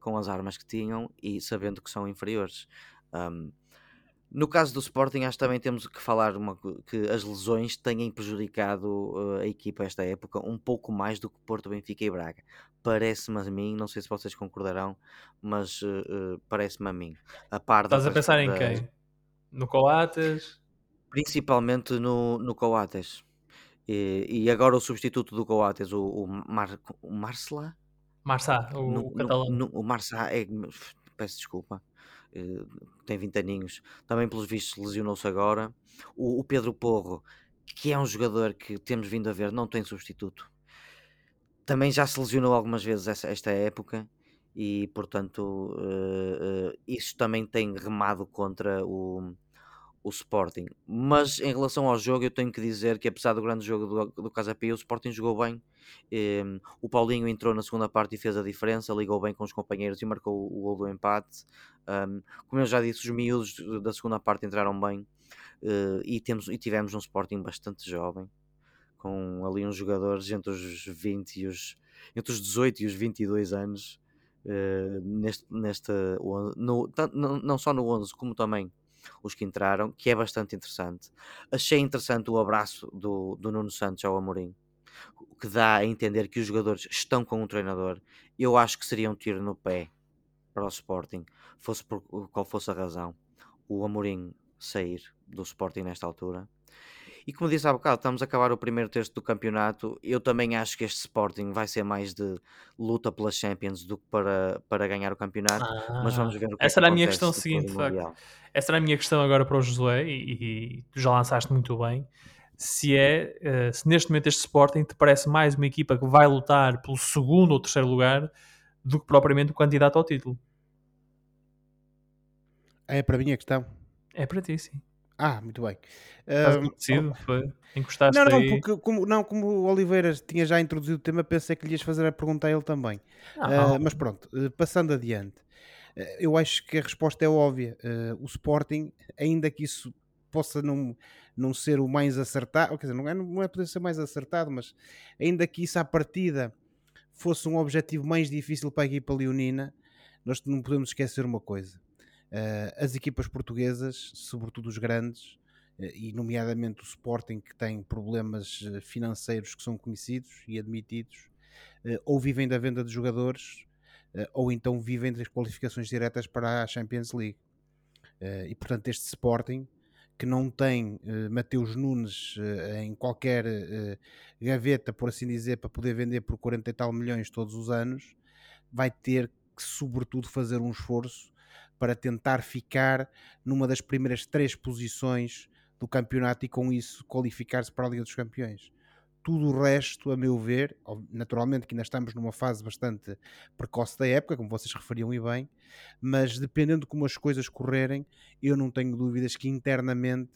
com as armas que tinham e sabendo que são inferiores. Um, no caso do Sporting, acho que também temos que falar uma, que as lesões têm prejudicado uh, a equipa esta época um pouco mais do que Porto, Benfica e Braga. Parece-me a mim, não sei se vocês concordarão, mas uh, uh, parece-me a mim. A par da Estás a trans- pensar em da- quem? No Coates? Principalmente no, no Coates. E, e agora o substituto do Coates, o, o, Mar, o Marcela? Marçá, o, No- o catalão. no- o Marçá é. Peço desculpa. Eh, tem 20 aninhos. Também, pelos vistos, lesionou-se agora. O, o Pedro Porro, que é um jogador que temos vindo a ver, não tem substituto. Também já se lesionou algumas vezes essa- esta época. E, portanto, eh, eh, isso também tem remado contra o, o Sporting. Mas em relação ao jogo, eu tenho que dizer que, apesar do grande jogo do, do Casa Pia, o Sporting jogou bem. Em, o Paulinho entrou na segunda parte e fez a diferença, ligou bem com os companheiros e marcou o, o gol do empate. Um, como eu já disse, os miúdos da segunda parte entraram bem eh, e, temos, e tivemos um Sporting bastante jovem, com ali uns jogadores entre os 20 e os entre os 18 e os 22 anos. eh, neste, nesta, no, não só no 11, como também os que entraram, que é bastante interessante. Achei interessante o abraço do, do Nuno Santos ao Amorim, o que dá a entender que os jogadores estão com o treinador. Eu acho que seria um tiro no pé para o Sporting, fosse por qual fosse a razão, o Amorim sair do Sporting nesta altura. E como disse há bocado, estamos a acabar o primeiro terço do campeonato. Eu também acho que este Sporting vai ser mais de luta pelas Champions do que para, para ganhar o campeonato. mas vamos ver o que é Essa que era a minha questão seguinte. Essa era a minha questão agora para o Josué e, e tu já lançaste muito bem. Se é, eh, se neste momento este Sporting te parece mais uma equipa que vai lutar pelo segundo ou terceiro lugar do que propriamente o candidato ao título. É para mim a questão. É para ti, sim. Ah, muito bem. Estás? Foi? Encostaste não, não, aí? porque como, não, como o Oliveira tinha já introduzido o tema, pensei que lhe ias fazer a pergunta a ele também. Ah, mas pronto, eh, passando adiante, eh, eu acho que a resposta é óbvia. Eh, o Sporting, ainda que isso possa não, não ser o mais acertado, quer dizer, não é, não é poder ser mais acertado, mas ainda que isso à partida fosse um objetivo mais difícil para a equipa leonina, nós não podemos esquecer uma coisa. Eh, as equipas portuguesas, sobretudo os grandes, eh, e nomeadamente o Sporting, que tem problemas eh, financeiros que são conhecidos e admitidos, ou vivem da venda de jogadores, ou então vivem das qualificações diretas para a Champions League. E portanto, este Sporting, que não tem Mateus Nunes em qualquer gaveta, por assim dizer, para poder vender por 40 e tal milhões todos os anos, vai ter que, sobretudo, fazer um esforço para tentar ficar numa das primeiras três posições do campeonato e com isso qualificar-se para a Liga dos Campeões. Tudo o resto, a meu ver, naturalmente que ainda estamos numa fase bastante precoce da época, como vocês referiam e bem, mas dependendo de como as coisas correrem, eu não tenho dúvidas que internamente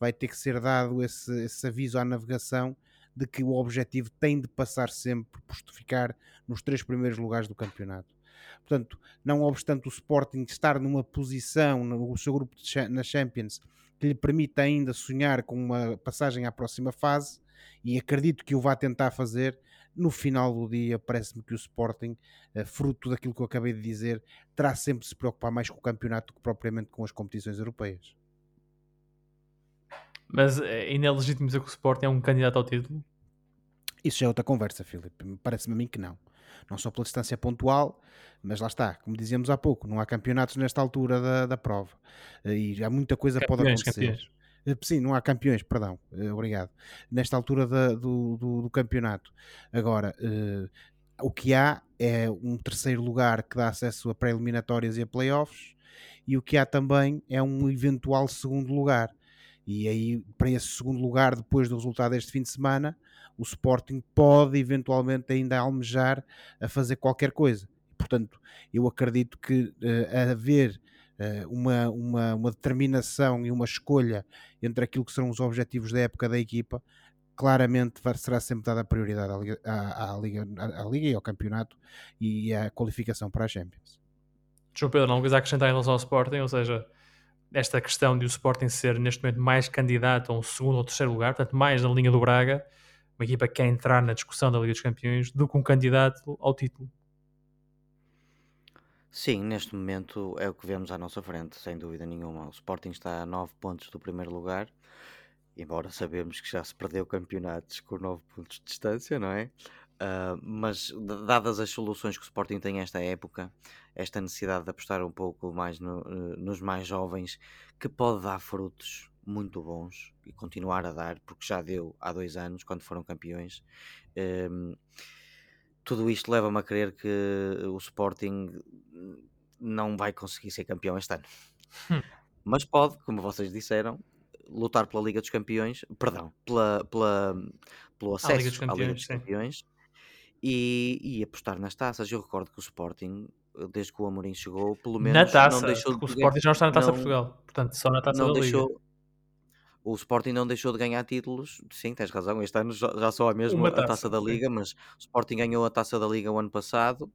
vai ter que ser dado esse, esse aviso à navegação de que o objetivo tem de passar sempre por ficar nos três primeiros lugares do campeonato. Portanto, não obstante o Sporting estar numa posição no seu grupo de na Champions que lhe permita ainda sonhar com uma passagem à próxima fase, e acredito que o vá tentar fazer. No final do dia, parece-me que o Sporting, eh, fruto daquilo que eu acabei de dizer, terá sempre de se preocupar mais com o campeonato do que propriamente com as competições europeias. Mas eh, ainda é legítimo dizer que o Sporting é um candidato ao título? Isso já é outra conversa, Filipe. Parece-me a mim que não. Não só pela distância pontual, mas lá está, como dizíamos há pouco, não há campeonatos nesta altura da, da prova. E há muita coisa campeões, pode acontecer. Campeões. Eh, sim, não há campeões, perdão, eh, obrigado. Nesta altura da, do, do, do, campeonato. Agora, o que há é um terceiro lugar que dá acesso a pré-eliminatórias e a playoffs, e o que há também é um eventual segundo lugar. E aí, para esse segundo lugar, depois do resultado deste fim de semana, o Sporting pode eventualmente ainda almejar a fazer qualquer coisa. Portanto, eu acredito que uh, haver uh, uma, uma, uma determinação e uma escolha entre aquilo que serão os objetivos da época da equipa, claramente será sempre dada prioridade à Liga, à, à, Liga, à, Liga e ao campeonato e à qualificação para a Champions. João Pedro, não coisa a acrescentar em relação ao Sporting, ou seja, esta questão de o Sporting ser neste momento mais candidato a um segundo ou terceiro lugar, portanto mais na linha do Braga, uma equipa que quer entrar na discussão da Liga dos Campeões, do que um candidato ao título. Sim, neste momento é o que vemos à nossa frente, sem dúvida nenhuma. O Sporting está a 9 pontos do primeiro lugar, embora sabemos que já se perdeu campeonatos com 9 pontos de distância, não é? Uh, mas dadas as soluções que o Sporting tem esta época, esta necessidade de apostar um pouco mais no, uh, nos mais jovens, que pode dar frutos muito bons e continuar a dar, porque já deu há dois anos, quando foram campeões. Uh, tudo isto leva-me a crer que o Sporting não vai conseguir ser campeão este ano. Hum. Mas pode, como vocês disseram, lutar pela Liga dos Campeões, perdão, pela, pela, pelo acesso à Liga dos Campeões, Liga dos Campeões e, e, apostar nas taças. Eu recordo que o Sporting, desde que o Amorim chegou, pelo menos na taça, não deixou de... o Sporting já não está na Taça não, Portugal, portanto só na Taça não da deixou, Liga. O Sporting não deixou de ganhar títulos, sim, tens razão, este ano já, só a mesma taça, a taça da Liga, mas o Sporting ganhou a Taça da Liga o ano passado,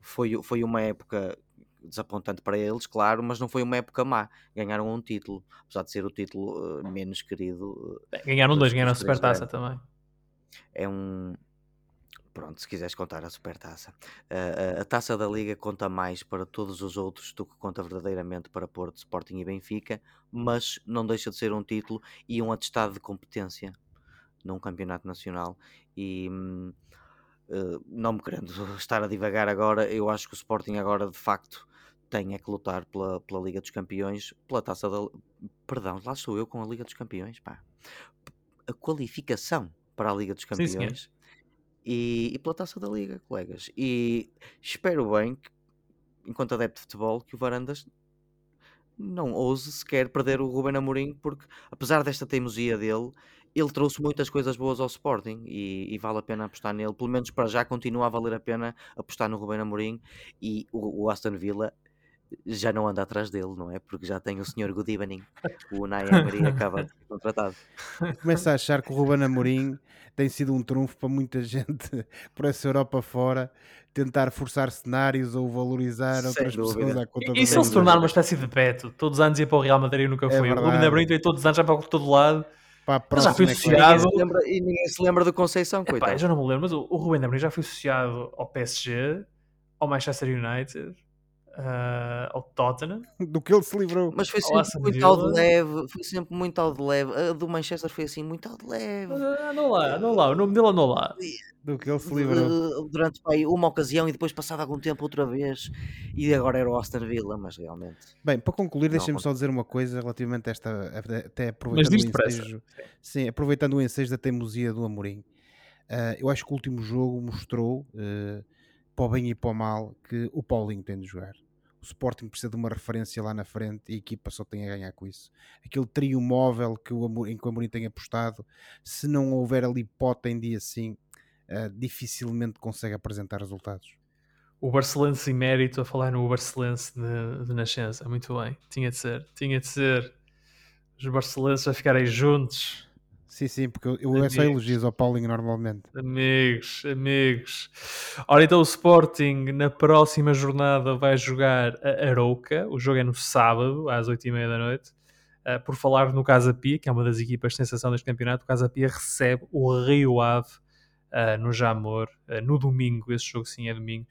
foi, foi uma época desapontante para eles, claro, mas não foi uma época má. Ganharam um título, apesar de ser o título uh, menos querido. Uh, ganharam dois, ganharam a Supertaça também. É um. Pronto, se quiseres contar a Supertaça. Uh, a Taça da Liga conta mais para todos os outros do que conta verdadeiramente para Porto, Sporting e Benfica, mas não deixa de ser um título e um atestado de competência num campeonato nacional. E. Uh, não me querendo <laughs> estar a divagar agora, eu acho que o Sporting agora de facto tem é que lutar pela, pela Liga dos Campeões, pela taça da. Perdão, lá estou eu com a Liga dos Campeões, pá. A qualificação para a Liga dos Campeões Sim, e, e, pela taça da Liga, colegas. E espero bem, que, enquanto adepto de futebol, que o Varandas não ouse sequer perder o Ruben Amorim, porque apesar desta teimosia dele, ele trouxe muitas coisas boas ao Sporting e, e, vale a pena apostar nele. Pelo menos para já continua a valer a pena apostar no Ruben Amorim e o, o Aston Villa já não anda atrás dele, não é? Porque já tem o senhor Good Evening, o Unai Emery <laughs> acaba de ser contratado. Começa a achar que o Ruben Amorim tem sido um trunfo para muita gente <laughs> por essa Europa fora tentar forçar cenários ou valorizar Sem outras dúvida. pessoas à conta E se ele se tornar uma espécie de peto, todos os anos ia para o Real Madrid e nunca é foi. o Ruben Amorim tem todos os anos já para todo lado. já foi associado. E ninguém, e ninguém se lembra do Conceição, Epá, coitado. já não me lembro, mas o, o Ruben Amorim já foi associado ao PSG, ao Manchester United uh, ao Tottenham. <laughs> Do que ele se livrou. Mas foi sempre muito ao de leve, foi sempre muito ao de leve. A do Manchester foi assim, muito ao de leve. Uh, não lá, não lá, o nome dele não lá. Do que ele se livrou. Durante pai, uma ocasião e depois passado algum tempo outra vez. E agora era o Aston Villa, mas realmente. Bem, para concluir, deixem-me só dizer uma coisa relativamente a esta. Até aproveitando o ensejo. Sim, aproveitando o ensejo da teimosia do Amorim. Uh, eu acho que o último jogo mostrou, uh, para o bem e para o mal, que o Paulinho tem de jogar o Sporting precisa de uma referência lá na frente e a equipa só tem a ganhar com isso. Aquele trio móvel que o, em que o Amorim tem apostado, se não houver ali pota em dia assim, uh, dificilmente consegue apresentar resultados. O Barcelense em mérito a falar no Barcelense de, de Nascença, muito bem, tinha de ser, tinha de ser. Os Barcelenses a ficarem juntos Sim, sim, porque eu, é só elogios ao Paulinho normalmente. Amigos, amigos. Ora, então o Sporting na próxima jornada vai jogar a Arouca. O jogo é no sábado, às 8h30 da noite. Uh, por falar no Casa Pia, que é uma das equipas de sensação deste campeonato, o Casa Pia recebe o Rio Ave uh, no Jamor uh, no domingo. Esse jogo sim é domingo,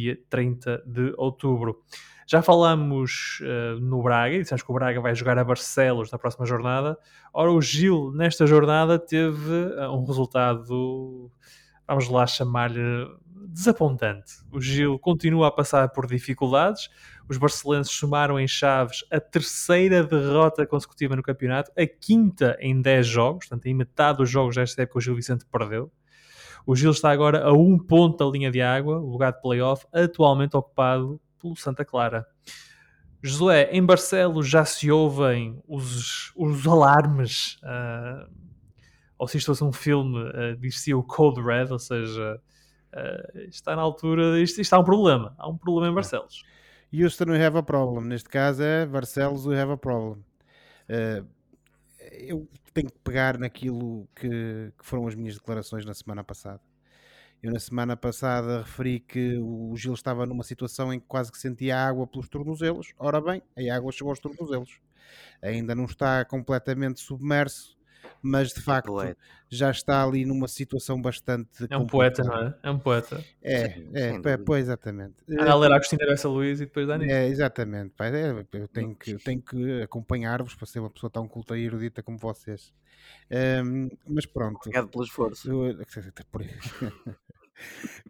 dia 30 de outubro. Já falamos no Braga e dissemos que o Braga vai jogar a Barcelos na próxima jornada. Ora, o Gil, nesta jornada, teve um resultado, vamos lá chamar-lhe desapontante. O Gil continua a passar por dificuldades. Os barcelenses somaram em Chaves a terceira derrota consecutiva no campeonato, a quinta em 10 jogos, portanto, em metade dos jogos desta época o Gil Vicente perdeu. O Gil está agora a um ponto da linha de água, lugar de playoff, atualmente ocupado pelo Santa Clara. Josué, em Barcelos já se ouvem os, os alarmes, uh, ou se isto fosse um filme, uh, o Code Red, ou seja, uh, está na altura, isto, isto há um problema, há um problema em Barcelos. Houston, we have a problem. Neste caso é Barcelos, we have a problem. Uh, eu tenho que pegar naquilo que, que, foram as minhas declarações na semana passada. Eu na semana passada referi que o Gil estava numa situação em que quase que sentia água pelos tornozelos. Ora bem, a água chegou aos tornozelos. Ainda não está completamente submerso, mas de facto poeta. já está ali numa situação bastante. É um poeta, não é? É um poeta. É, sim, é, é pois, exatamente. Anda a ler a Agostinho Bessa Luís e depois dá nisso. É, exatamente. Pai, é, eu tenho que, eu tenho que acompanhar-vos para ser uma pessoa tão culta e erudita como vocês. Um, mas pronto. Obrigado pelo esforço. <laughs>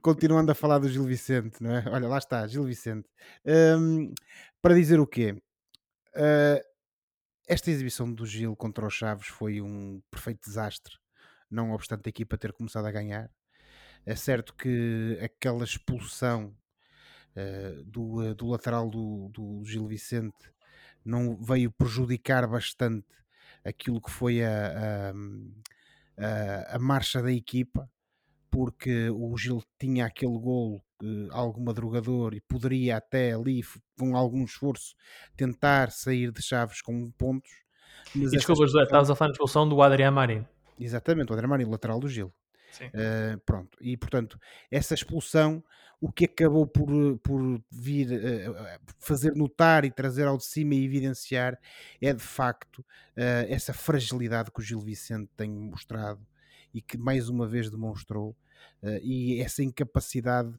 Continuando a falar do Gil Vicente, não é? Olha, lá está, Gil Vicente. Um, para dizer o quê? Uh, esta exibição do Gil contra os Chaves foi um perfeito desastre, não obstante a equipa ter começado a ganhar. É certo que aquela expulsão uh, do, uh, do lateral do, do Gil Vicente não veio prejudicar bastante aquilo que foi a, a, a, a marcha da equipa, porque o Gil tinha aquele golo algo madrugador e poderia até ali, com algum esforço, tentar sair de Chaves com pontos. Mas e desculpa, José, estavas a falar da expulsão do Adriano Marinho. Exatamente, o Adriano Marinho, lateral do Gil. Uh, pronto, e portanto, essa expulsão, o que acabou por, por vir uh, fazer notar e trazer ao de cima e evidenciar é de facto uh, essa fragilidade que o Gil Vicente tem mostrado e que mais uma vez demonstrou, e essa incapacidade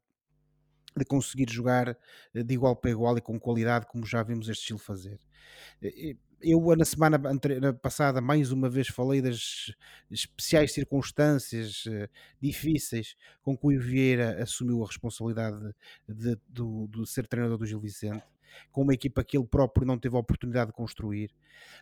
de conseguir jogar eh, de igual para igual e com qualidade, como já vimos este estilo fazer. Eh, eu, na semana passada, mais uma vez falei das especiais circunstâncias uh, difíceis com que o Vieira assumiu a responsabilidade de, de, de, ser treinador do Gil Vicente, com uma equipa que ele próprio não teve a oportunidade de construir.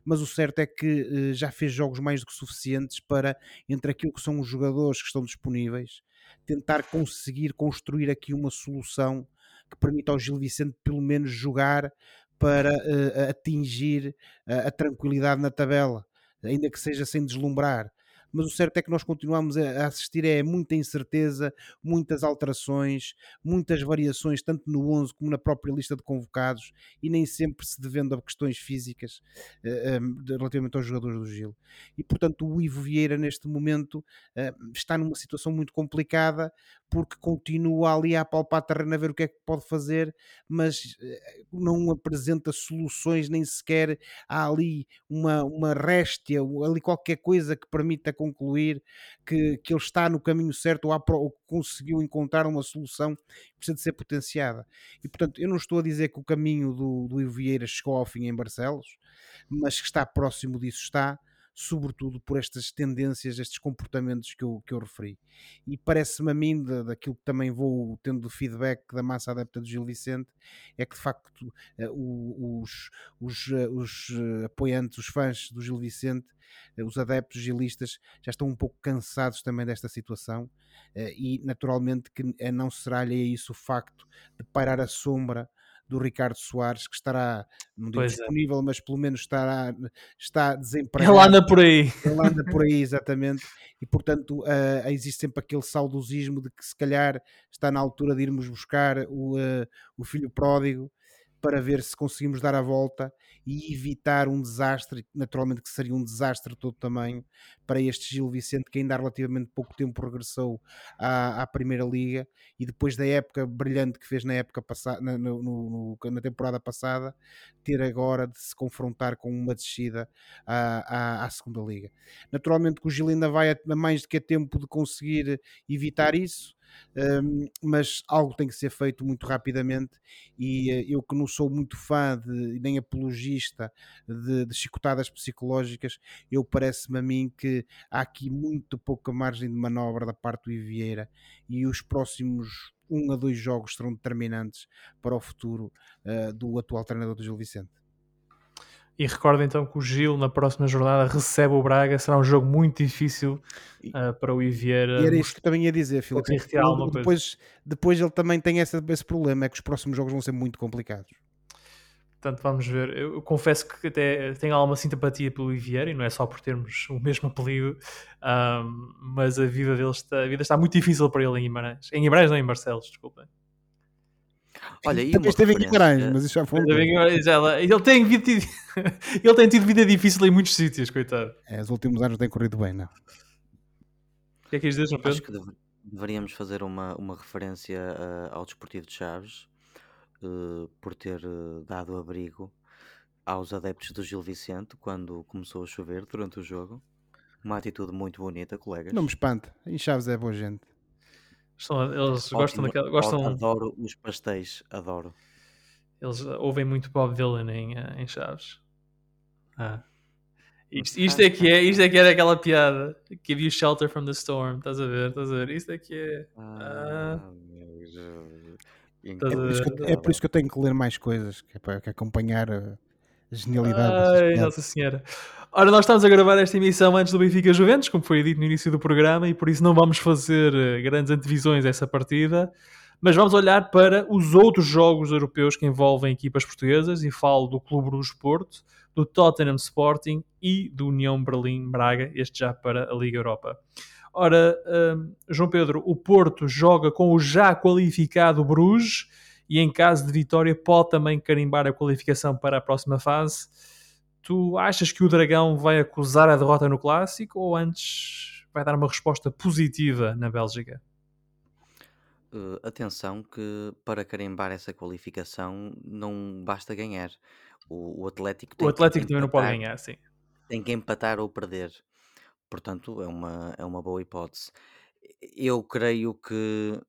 Mas o certo é que uh, já fez jogos mais do que suficientes para, entre aquilo que são os jogadores que estão disponíveis, tentar conseguir construir aqui uma solução que permita ao Gil Vicente pelo menos jogar para uh, atingir a, a tranquilidade na tabela, ainda que seja sem deslumbrar mas o certo é que nós continuamos a assistir a muita incerteza, muitas alterações, muitas variações, tanto no 11 como na própria lista de convocados, e nem sempre se devendo a questões físicas uh, relativamente aos jogadores do Gil. E portanto, o Ivo Vieira, neste momento, uh, está numa situação muito complicada, porque continua ali a palpar terreno a ver o que é que pode fazer, mas não apresenta soluções, nem sequer há ali uma, uma réstia, ali qualquer coisa que permita concluir que, que ele está no caminho certo ou, há, ou conseguiu encontrar uma solução que precisa de ser potenciada. E portanto, eu não estou a dizer que o caminho do, do Ivo Vieira chegou ao fim em Barcelos, mas que está próximo disso está sobretudo por estas tendências, estes comportamentos que eu, que eu referi. E parece-me a mim, da, daquilo que também vou tendo feedback da massa adepta do Gil Vicente, é que de facto eh, os, os, eh, os eh, apoiantes, os fãs do Gil Vicente, os adeptos gilistas, já estão um pouco cansados também desta situação e naturalmente que não será-lhe isso o facto de pairar a sombra do Ricardo Soares, que estará, não digo pois é. disponível, é. mas pelo menos estará, está desempregado. Ele anda por aí. Ele anda por aí, <laughs> exatamente. E portanto uh, existe sempre aquele saudosismo de que se calhar está na altura de irmos buscar o, uh, o filho pródigo para ver se conseguimos dar a volta e evitar um desastre, naturalmente que seria um desastre de todo tamanho, para este Gil Vicente, que ainda há relativamente pouco tempo regressou à, à Primeira Liga e depois da época brilhante que fez na época passada, na, no, no, na temporada passada, ter agora de se confrontar com uma descida à, à, à Segunda Liga. Naturalmente que o Gil ainda vai a mais do que a tempo de conseguir evitar isso, um, mas algo tem que ser feito muito rapidamente e uh, eu que não sou muito fã de, nem apologista de, de chicotadas psicológicas, eu parece-me a mim que há aqui muito pouca margem de manobra da parte do Ivieira e os próximos um a dois jogos serão determinantes para o futuro uh, do atual treinador do Gil Vicente. E recordo então que o Gil na próxima jornada recebe o Braga, será um jogo muito difícil uh, para o Ivieira. E era isto que também ia dizer, Filipe. Depois, depois ele também tem esse, esse problema, é que os próximos jogos vão ser muito complicados. Portanto, vamos ver. Eu confesso que até tenho alguma simpatia pelo Ivieira, e não é só por termos o mesmo apelido, um, mas a vida dele está, a vida está muito difícil para ele em Guimarães. Em Guimarães, não em Barcelos, desculpem. Olha, e Também esteve em Guimarães, mas isso já foi. Ele tem, vida, <laughs> ele tem tido vida difícil em muitos sítios, coitado. É, os últimos anos têm corrido bem, não? O que é que dizer, João Pedro? Acho que deveríamos fazer uma, uma referência uh, ao Desportivo de Chaves uh, por ter uh, dado abrigo aos adeptos do Gil Vicente quando começou a chover durante o jogo. Uma atitude muito bonita, colegas. Não me espanta, em Chaves é boa gente. Eles Ótimo, gostam daquela. Gostam, adoro os pastéis, adoro. Eles ouvem muito Bob Dylan em, eh, em Chaves. Ah. Isto, isto, é que é, isto é que era aquela piada. Give you shelter from the storm. Estás a ver? Estás a ver? Isto é que é. Ah, ah. É, por isso que eu, é por isso que eu tenho que ler mais coisas, que é para que acompanhar a genialidade. Ai, Nossa Senhora. Ora, nós estamos a gravar esta emissão antes do Benfica Juventus, como foi dito no início do programa, e por isso não vamos fazer eh, grandes antevisões a essa partida, mas vamos olhar para os outros jogos europeus que envolvem equipas portuguesas, e falo do Clube Bruges Porto, do Tottenham Sporting e do União Berlim Braga, este já para a Liga Europa. Ora, um, João Pedro, o Porto joga com o já qualificado Bruges e em caso de vitória pode também carimbar a qualificação para a próxima fase tu achas que o Dragão vai acusar a derrota no Clássico ou antes vai dar uma resposta positiva na Bélgica? Uh, atenção que para carimbar essa qualificação não basta ganhar. O, o Atlético O Atlético também não pode ganhar, sim. Tem que empatar ou perder. Portanto, é uma, é uma boa hipótese. Eu creio que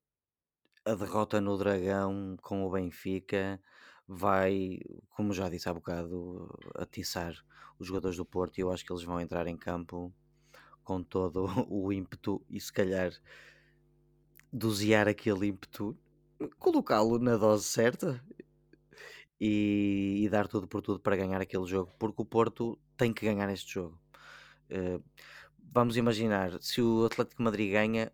a derrota no Dragão com o Benfica vai, como já disse há bocado, atiçar os jogadores do Porto e eu acho que eles vão entrar em campo com todo <laughs> o ímpeto e se calhar dosear aquele ímpeto, colocá-lo na dose certa e, e, dar tudo por tudo para ganhar aquele jogo, porque o Porto tem que ganhar este jogo. Uh, vamos imaginar, se o Atlético Madrid ganha,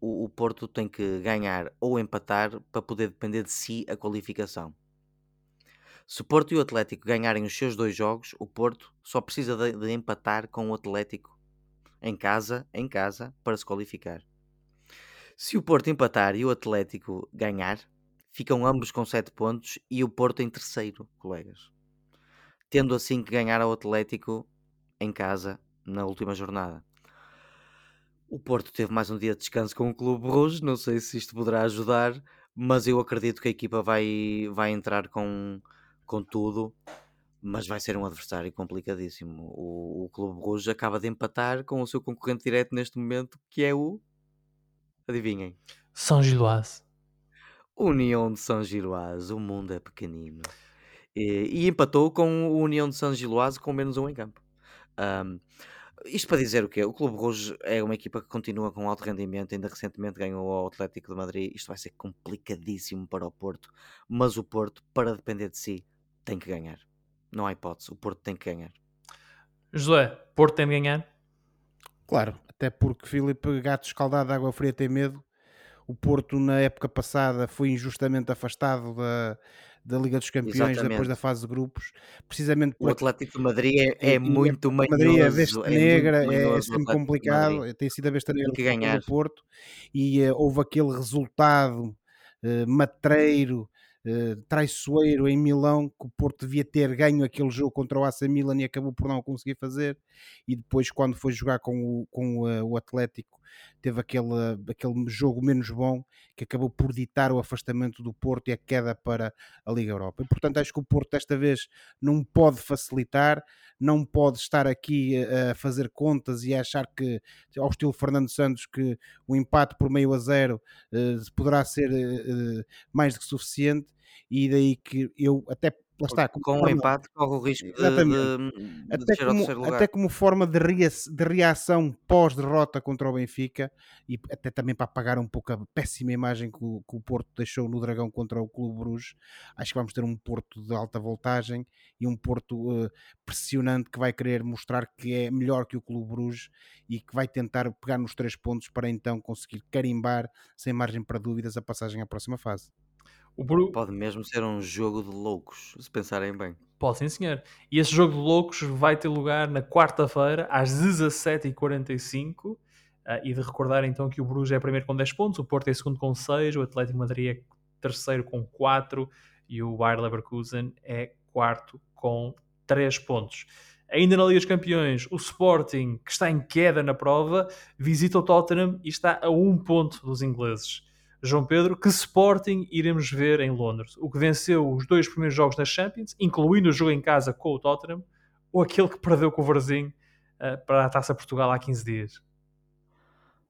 o, o Porto tem que ganhar ou empatar para poder depender de si a qualificação. Se o Porto e o Atlético ganharem os seus dois jogos, o Porto só precisa de, de empatar com o Atlético em casa, em casa, para se qualificar. Se o Porto empatar e o Atlético ganhar, ficam ambos com 7 pontos e o Porto em terceiro, colegas. Tendo assim que ganhar ao Atlético em casa na última jornada. O Porto teve mais um dia de descanso com o Clube Rouge, não sei se isto poderá ajudar, mas eu acredito que a equipa vai, vai entrar com, com tudo, mas vai ser um adversário complicadíssimo. O, o Clube Rouge acaba de empatar com o seu concorrente direto neste momento, que é o. Adivinhem? São Giloase. União de São Giloase. O mundo é pequenino. E, e, empatou com o União de São Giloase com menos um em campo. Um, isto para dizer o quê? O Clube Rouge é uma equipa que continua com alto rendimento, ainda recentemente ganhou o Atlético de Madrid. Isto vai ser complicadíssimo para o Porto, mas o Porto, para depender de si, tem que ganhar. Não há hipótese. O Porto tem que ganhar. José, Porto tem de ganhar? Claro, até porque Filipe Gato escaldado de água fria tem medo. O Porto, na época passada, foi injustamente afastado da, da Liga dos Campeões Exatamente. depois da fase de grupos. Precisamente o Atlético de Madrid é, é muito manhoso. Madrid é besta negra, é, é sempre complicado. Tem sido a besta negra que ganhar. do Porto. E uh, houve aquele resultado uh, matreiro uh, traiçoeiro em Milão, que o Porto devia ter ganho aquele jogo contra o AC Milan e acabou por não conseguir fazer. E depois, quando foi jogar com o, com uh, o Atlético, teve aquele, aquele jogo menos bom que acabou por ditar o afastamento do Porto e a queda para a Liga Europa. E, portanto, acho que o Porto desta vez não pode facilitar, não pode estar aqui a fazer contas e a achar que, ao estilo Fernando Santos, que o empate por meio a zero uh, poderá ser uh, mais do que suficiente. E daí que eu até lá está, com o um empate corre o risco de, de, de até, como, até como forma de reação pós-derrota contra o Benfica e até também para apagar um pouco a péssima imagem que o, que o Porto deixou no Dragão contra o Clube Bruges, acho que vamos ter um Porto de alta voltagem e um Porto uh, pressionante que vai querer mostrar que é melhor que o Clube Bruges e que vai tentar pegar nos três pontos para então conseguir carimbar sem margem para dúvidas a passagem à próxima fase. Bru... Pode mesmo ser um jogo de loucos, se pensarem bem. Pode sim, senhor. E esse jogo de loucos vai ter lugar na quarta-feira, às 17h45. Uh, ah, e de recordar então que o Bruges é primeiro com 10 pontos, o Porto é segundo com 6, o Atlético Madrid é terceiro com 4 e o Bayer Leverkusen é quarto com 3 pontos. Ainda na Liga dos Campeões, o Sporting, que está em queda na prova, visita o Tottenham e está a um ponto dos ingleses. João Pedro, que Sporting iremos ver em Londres? O que venceu os dois primeiros jogos da Champions, incluindo o jogo em casa com o Tottenham, ou aquele que perdeu com o Varzim uh, para a Taça Portugal há 15 dias?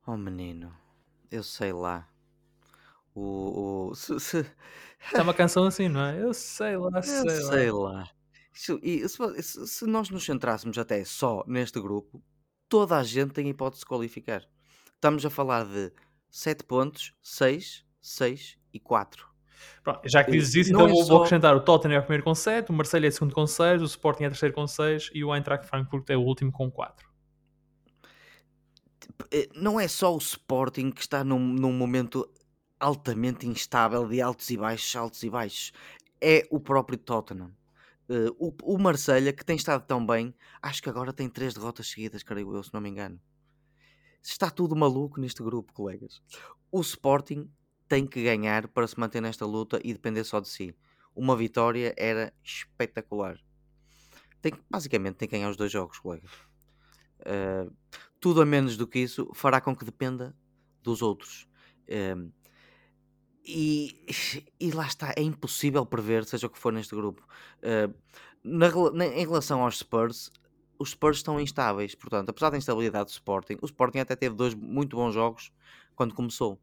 Oh menino, eu sei lá. O, o se, se... É uma canção assim, não é? Eu sei lá, sei, <laughs> eu sei lá. lá. Isso, e, se, se, nós nos centrássemos até só neste grupo, toda a gente tem hipótese de qualificar. Estamos a falar de 7 pontos, 6, 6 e 4. Pronto, já que dizes isso, então é vou, só... acrescentar o Tottenham é o primeiro com 7, o Marseille é o segundo com 6, o Sporting é o terceiro com 6 e o Eintracht Frankfurt é o último com 4. Eh, não é só o Sporting que está num, num momento altamente instável de altos e baixos, altos e baixos. É o próprio Tottenham. Uh, o, o Marselha, que tem estado tão bem, acho que agora tem três derrotas seguidas, creio eu, se não me engano. Está tudo maluco neste grupo, colegas. O Sporting tem que ganhar para se manter nesta luta e depender só de si. Uma vitória era espetacular. Tem, basicamente tem que ganhar os dois jogos, colegas. Uh, tudo a menos do que isso fará com que dependa dos outros. Uh, e, e, lá está, é impossível prever, seja o que for neste grupo. Uh, na, na, em relação aos Spurs, os Spurs estão instáveis. Portanto, apesar da instabilidade do Sporting, o Sporting até teve dois muito bons jogos quando começou.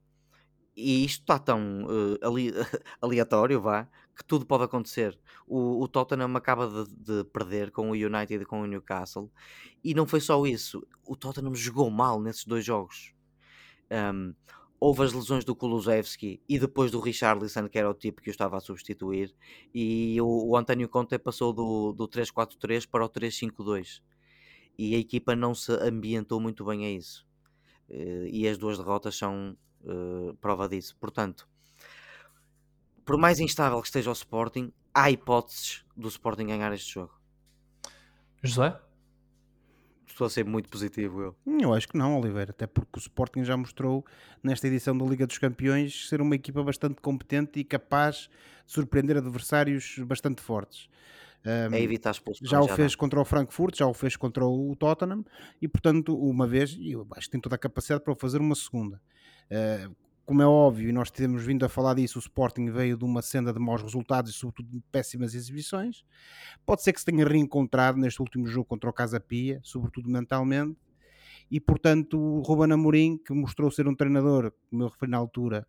E isto está tão uh, ali, <laughs> aleatório, vá, que tudo pode acontecer. O, o Tottenham acaba de, de, perder com o United e com o Newcastle. E não foi só isso. O Tottenham jogou mal nesses dois jogos. Um, houve as lesões do Kulusevski e depois do Richarlison, que era o tipo que o estava a substituir, e o, o António Conte passou do, do 3-4-3 para o 3-5-2. E a equipa não se ambientou muito bem a isso. Uh, e as duas derrotas são uh, prova disso. Portanto, por mais instável que esteja o Sporting, há hipóteses do Sporting ganhar este jogo. José? Estou a ser muito positivo eu. Eu acho que não, Oliveira, até porque o Sporting já mostrou nesta edição da Liga dos Campeões ser uma equipa bastante competente e capaz de surpreender adversários bastante fortes. Um, é evitar expulsões. Já o fez contra o Frankfurt, já o fez contra o Tottenham e, portanto, uma vez, e eu acho que tem toda a capacidade para o fazer uma segunda. Uh, como é óbvio, e nós temos vindo a falar disso, o Sporting veio de uma senda de maus resultados e, sobretudo, de péssimas exibições. Pode ser que se tenha reencontrado neste último jogo contra o Casa Pia, sobretudo mentalmente. E, portanto, o Ruben Amorim, que mostrou ser um treinador, como eu referi na altura,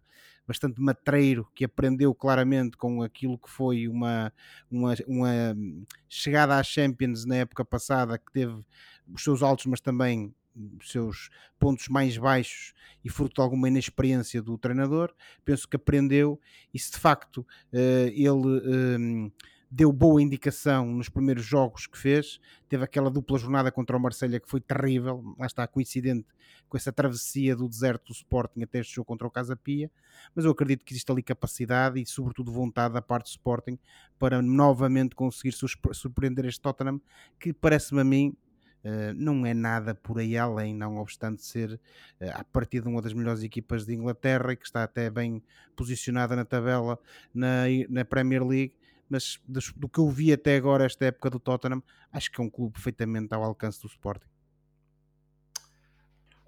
bastante matreiro, que aprendeu claramente com aquilo que foi uma, uma, uma chegada à Champions na época passada, que teve os seus altos, mas também seus pontos mais baixos e fruto de alguma inexperiência do treinador, penso que aprendeu e se de facto uh, ele um, deu boa indicação nos primeiros jogos que fez, teve aquela dupla jornada contra o Marselha que foi terrível, lá está coincidente com essa travessia do deserto do Sporting até este jogo contra o Casa Pia, mas eu acredito que existe ali capacidade e sobretudo vontade da parte do Sporting para novamente conseguir surpreender este Tottenham, que parece-me a mim Uh, não é nada por aí além, não obstante ser uh, a partir de uma das melhores equipas de Inglaterra e que está até bem posicionada na tabela na, na Premier League, mas do, do, que eu vi até agora esta época do Tottenham, acho que é um clube perfeitamente ao alcance do Sporting.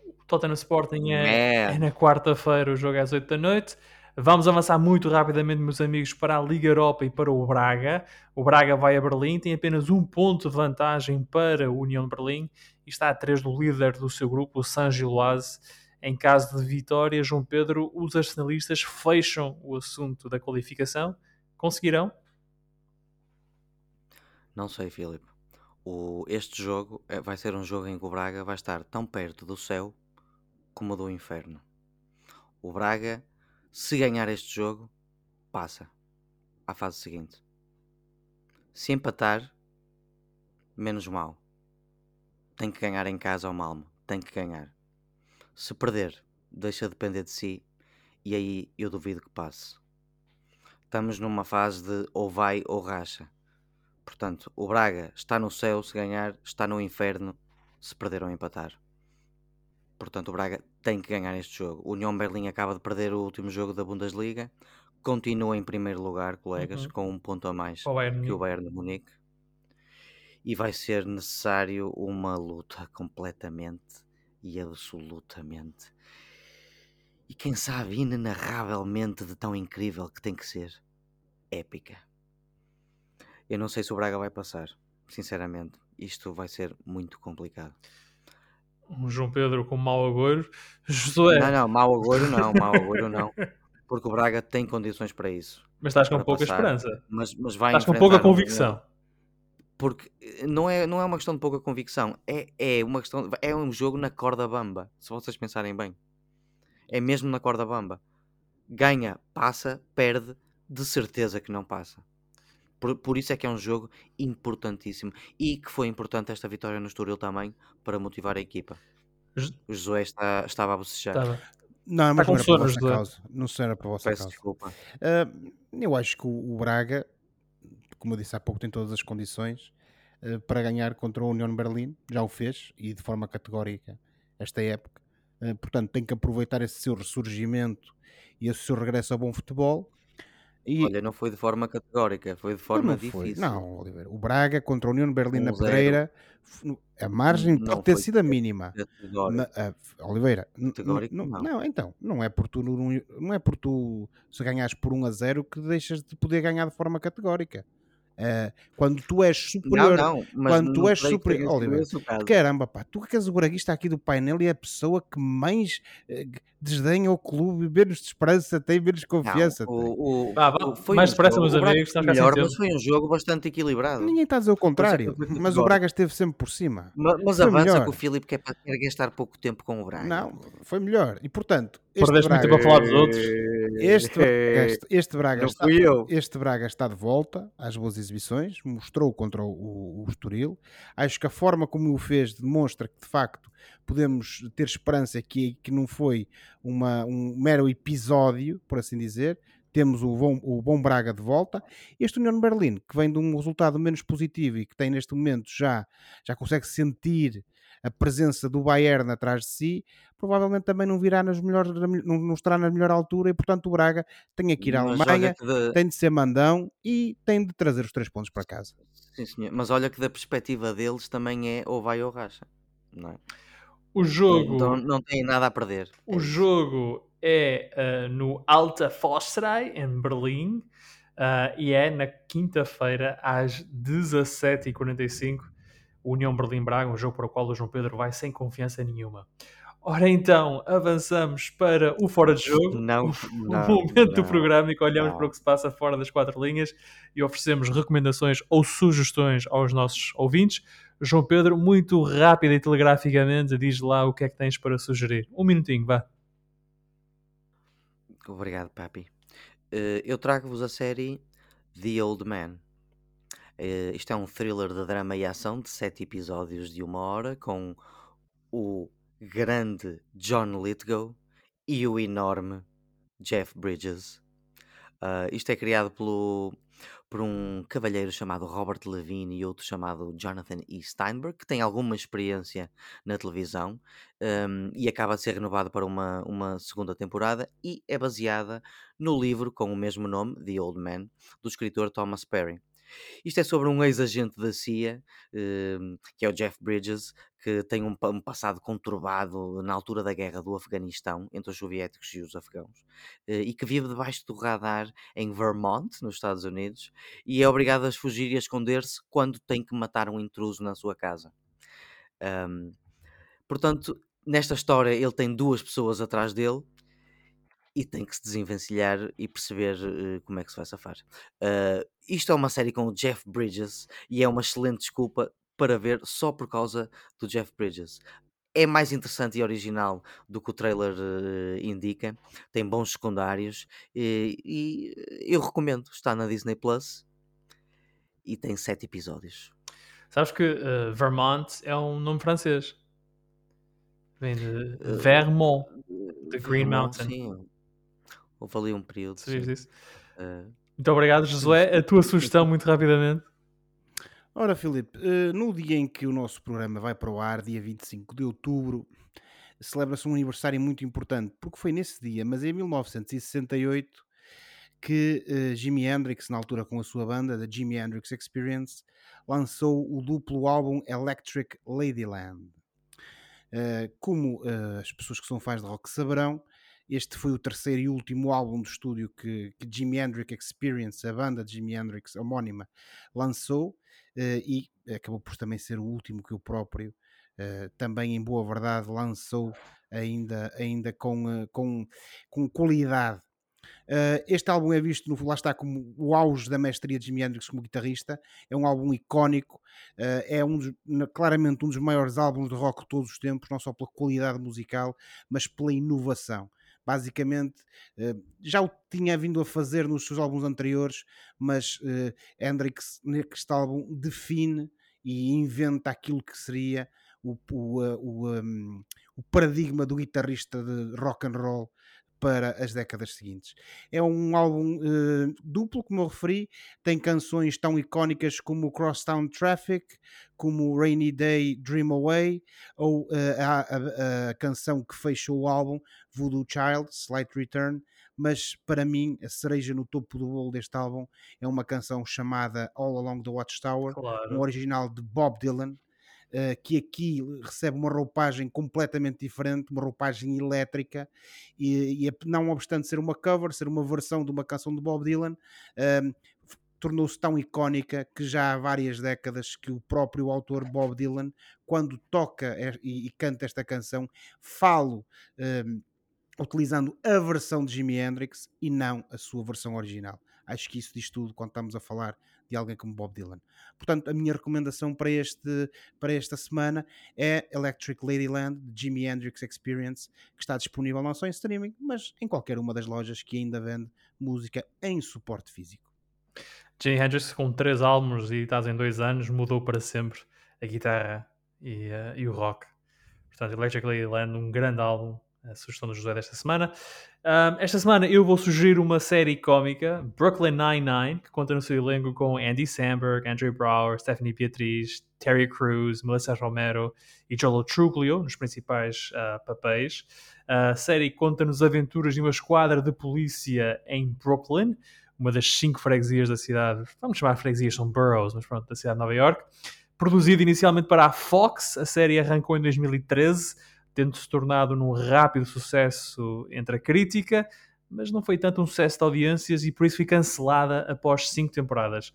O Tottenham Sporting é, é na quarta-feira, o jogo é às 8 da noite. Vamos avançar muito rapidamente, meus amigos, para a Liga Europa e para o Braga. O Braga vai a Berlim, tem apenas um ponto de vantagem para o União de Berlim e está a três do líder do seu grupo, o San Giloase. Em caso de vitória, João Pedro, os arsenalistas fecham o assunto da qualificação. Conseguirão? Não sei, Filipe. O, este jogo é, vai ser um jogo em que o Braga vai estar tão perto do céu como do inferno. O Braga se ganhar este jogo, passa à fase seguinte. Se empatar, menos mal. Tem que ganhar em casa ao Malmo. Tem que ganhar. Se perder, deixa depender de si e aí eu duvido que passe. Estamos numa fase de ou vai ou racha. Portanto, o Braga está no céu se ganhar, está no inferno se perder ou empatar. Portanto, o Braga tem que ganhar este jogo. O União Berlim acaba de perder o último jogo da Bundesliga. Continua em primeiro lugar, colegas, uhum. com um ponto a mais o que o Bayern de Munique. E vai ser necessário uma luta completamente e absolutamente e quem sabe inenarravelmente de tão incrível que tem que ser épica. Eu não sei se o Braga vai passar, sinceramente. Isto vai ser muito complicado um João Pedro com mau agouro. <laughs> Josué. Não, não, mau agouro não, mau agouro não. Porque o Braga tem condições para isso. Mas estás com pouca passar, esperança. Mas, mas vai estás com pouca convicção. Um, porque não é, não é uma questão de pouca convicção, é, é uma questão. É um jogo na corda bamba, se vocês pensarem bem. É mesmo na corda bamba. Ganha, passa, perde, de certeza que não passa. Por, por isso é que é um jogo importantíssimo. E que foi importante esta vitória no Estoril também para motivar a equipa. O Josué está, estava a bocejar. Estava. Não, mas não era para a vossa causa. Não era para a vossa Peço causa. desculpa. Uh, eu acho que o, o, Braga, como eu disse há pouco, tem todas as condições uh, para ganhar contra o União Berlim. Já o fez e de forma categórica esta época. Uh, portanto, tem que aproveitar esse seu ressurgimento e esse seu regresso ao bom futebol e... Olha, não foi de forma categórica, foi de forma não difícil. Não, Oliveira. O Braga contra a União de Berlim um na Pedreira, a margem não pode ter sido a mínima. Na, a, Oliveira, não, não, então, não é por tu não, não é por tu se ganhas por 1 a 0 que deixas de poder ganhar de forma categórica. Uh, quando tu és superior, não, não, quando tu és superior, Oliver, caramba, pá, tu que és o braguista aqui do painel e é a pessoa que mais uh, desdenha o clube, menos esperança tem, menos confiança não, o, o, ah, foi mais depressa, meus amigos, está melhor, mas foi um jogo bastante equilibrado. Ninguém está a dizer o contrário, mas o Braga esteve sempre por cima. Mas, mas avança melhor. que o Filipe quer, quer gastar pouco tempo com o Braga. Não, foi melhor. E portanto, este Braga, muito falar dos outros. Este, este, este, Braga está, este Braga está de volta às boas exibições, mostrou contra o, o, Estoril. Acho que a forma como o fez demonstra que de facto podemos ter esperança que, que não foi uma, um mero episódio, por assim dizer. Temos o bom, o bom Braga de volta. Este União Berlim, que vem de um resultado menos positivo e que tem neste momento já, já consegue sentir a presença do Bayern atrás de si, provavelmente também não virá nas melhores, não, não estará na melhor altura e portanto o Braga tem que ir à Alemanha, de... tem de ser mandão e tem de trazer os três pontos para casa. Sim, senhor. Mas olha que da perspectiva deles também é ou vai ou racha, não é? O jogo. Então não tem nada a perder. O é jogo é uh, no Alta Forstrai, em Berlim, uh, e é na quinta-feira às 17h45. União Berlim-Braga, um jogo para o qual o João Pedro vai sem confiança nenhuma. Ora então, avançamos para o fora de jogo, não, o, não, momento não, do programa em que olhamos para o que se passa fora das quatro linhas e oferecemos recomendações ou sugestões aos nossos ouvintes. João Pedro, muito rápido e telegraficamente, diz lá o que é que tens para sugerir. Um minutinho, vá. Obrigado, Papi. Uh, eu trago-vos a série The Old Man. Uh, isto é um thriller de drama e ação de sete episódios de uma hora com o grande John Lithgow e o enorme Jeff Bridges. Uh, isto é criado pelo, por um cavalheiro chamado Robert Levine e outro chamado Jonathan E. Steinberg, que tem alguma experiência na televisão um, e acaba de ser renovado para uma, uma segunda temporada e é baseada no livro com o mesmo nome, The Old Man, do escritor Thomas Perry. Isto é sobre um ex-agente da CIA, hum, que é o Jeff Bridges, que tem um, passado conturbado na altura da guerra do Afeganistão, entre os soviéticos e os afegãos, eh, e que vive debaixo do radar em Vermont, nos Estados Unidos, e é obrigado a fugir e a esconder-se quando tem que matar um intruso na sua casa. Um, portanto, nesta história ele tem duas pessoas atrás dele e tem que se desenvencilhar e perceber uh, como é que se vai safar. Uh, isto é uma série com o Jeff Bridges e é uma excelente desculpa para ver só por causa do Jeff Bridges. É mais interessante e original do que o trailer uh, indica, tem bons secundários e, e eu recomendo. Está na Disney Plus e tem sete episódios. Sabes que Vermont é um nome francês. Vem de Vermont, The Green Vermont, Mountain. Sim, Houve ali um período. Sabias sim. disso? Uh, Muito obrigado, Josué. A tua sugestão, muito rapidamente. Ora, Filipe, eh, no dia em que o nosso programa vai para o ar, dia 25 de outubro, celebra-se um aniversário muito importante, porque foi nesse dia, mas em 1968, que uh, Jimi Hendrix, na altura com a sua banda, da Jimi Hendrix Experience, lançou o duplo álbum Electric Ladyland. Uh, como uh, as pessoas que são fãs de rock saberão, este foi o terceiro e último álbum de estúdio que, que Jimi Hendrix Experience, a banda de Jimi Hendrix homónima, lançou uh, e acabou por também ser o último que o próprio, uh, também em boa verdade, lançou ainda, ainda com, uh, com, com qualidade. este álbum é visto, no, lá está, como o auge da mestria de Jimi Hendrix como guitarrista. É um álbum icónico, é um dos, claramente um dos maiores álbuns de rock de todos os tempos, não só pela qualidade musical, mas pela inovação basicamente já o tinha vindo a fazer nos seus álbuns anteriores, mas Hendrix neste álbum define e inventa aquilo que seria o, o, o, um, o paradigma do guitarrista de rock and roll para as décadas seguintes. É um álbum uh, duplo, como eu referi, tem canções tão icónicas como Crosstown Traffic, como Rainy Day Dream Away, ou uh, a, a, a, canção que fechou o álbum, Voodoo Child, Slight Return, mas para mim a cereja no topo do bolo deste álbum é uma canção chamada All Along the Watchtower, claro. um original de Bob Dylan, que aqui recebe uma roupagem completamente diferente, uma roupagem elétrica, e, e não obstante ser uma cover, ser uma versão de uma canção de Bob Dylan, uh, tornou-se tão icónica que já há várias décadas que o próprio autor Bob Dylan, quando toca e, e canta esta canção, falo. Uh, utilizando a versão de Jimi Hendrix e não a sua versão original. Acho que isso diz tudo quando estamos a falar de alguém como Bob Dylan. Portanto, a minha recomendação para, este, para esta semana é Electric Ladyland, de Jimi Hendrix Experience, que está disponível não só em streaming, mas em qualquer uma das lojas que ainda vende música em suporte físico. Jimi Hendrix, com três álbuns e estás em dois anos, mudou para sempre a guitarra e, uh, e o rock. Portanto, Electric Ladyland, um grande álbum, a sugestão do José desta semana. Um, esta semana eu vou sugerir uma série cómica, Brooklyn Nine-Nine, que conta no seu elenco com Andy Samberg, Andrew Brower, Stephanie Beatriz, Terry Crews, Melissa Romero e Joel Truglio nos principais uh, papéis. A série conta nos aventuras de uma esquadra de polícia em Brooklyn, uma das cinco freguesias da cidade, vamos chamar freguesias, são boroughs, mas pronto, da cidade de Nova York. Produzida inicialmente para a Fox, a série arrancou em 2013 tendo-se tornado num rápido sucesso entre a crítica, mas não foi tanto um sucesso de audiências e por isso foi cancelada após cinco temporadas.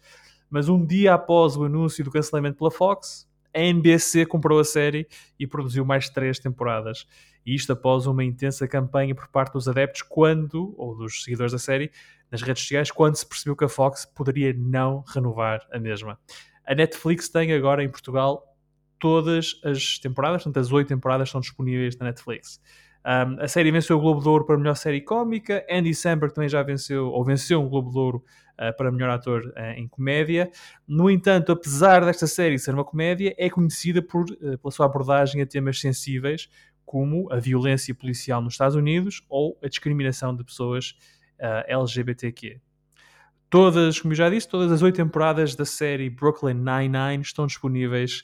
Mas um dia após o anúncio do cancelamento pela Fox, a NBC comprou a série e produziu mais três temporadas. E isto após uma intensa campanha por parte dos adeptos quando, ou dos seguidores da série, nas redes sociais, quando se percebeu que a Fox poderia não renovar a mesma. A Netflix tem agora em Portugal todas as temporadas, portanto, as oito temporadas estão disponíveis na Netflix. Um, a série venceu o Globo de Ouro para melhor série cómica. Andy Samberg também já venceu, ou venceu um Globo de Ouro uh, para melhor ator uh, em comédia. No entanto, apesar desta série ser uma comédia, é conhecida por, uh, pela sua abordagem a temas sensíveis, como a violência policial nos Estados Unidos ou a discriminação de pessoas LGBTQ. Todas, como eu já disse, todas as oito temporadas da série Brooklyn Nine-Nine estão disponíveis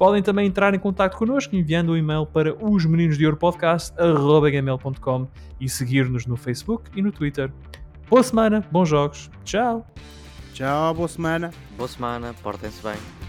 Podem também entrar em contato connosco enviando um e-mail para os meninos de ouro podcast.gmail.com e seguir-nos no Facebook e no Twitter. Boa semana, bons jogos, tchau! Tchau, boa semana. Boa semana, portem-se bem.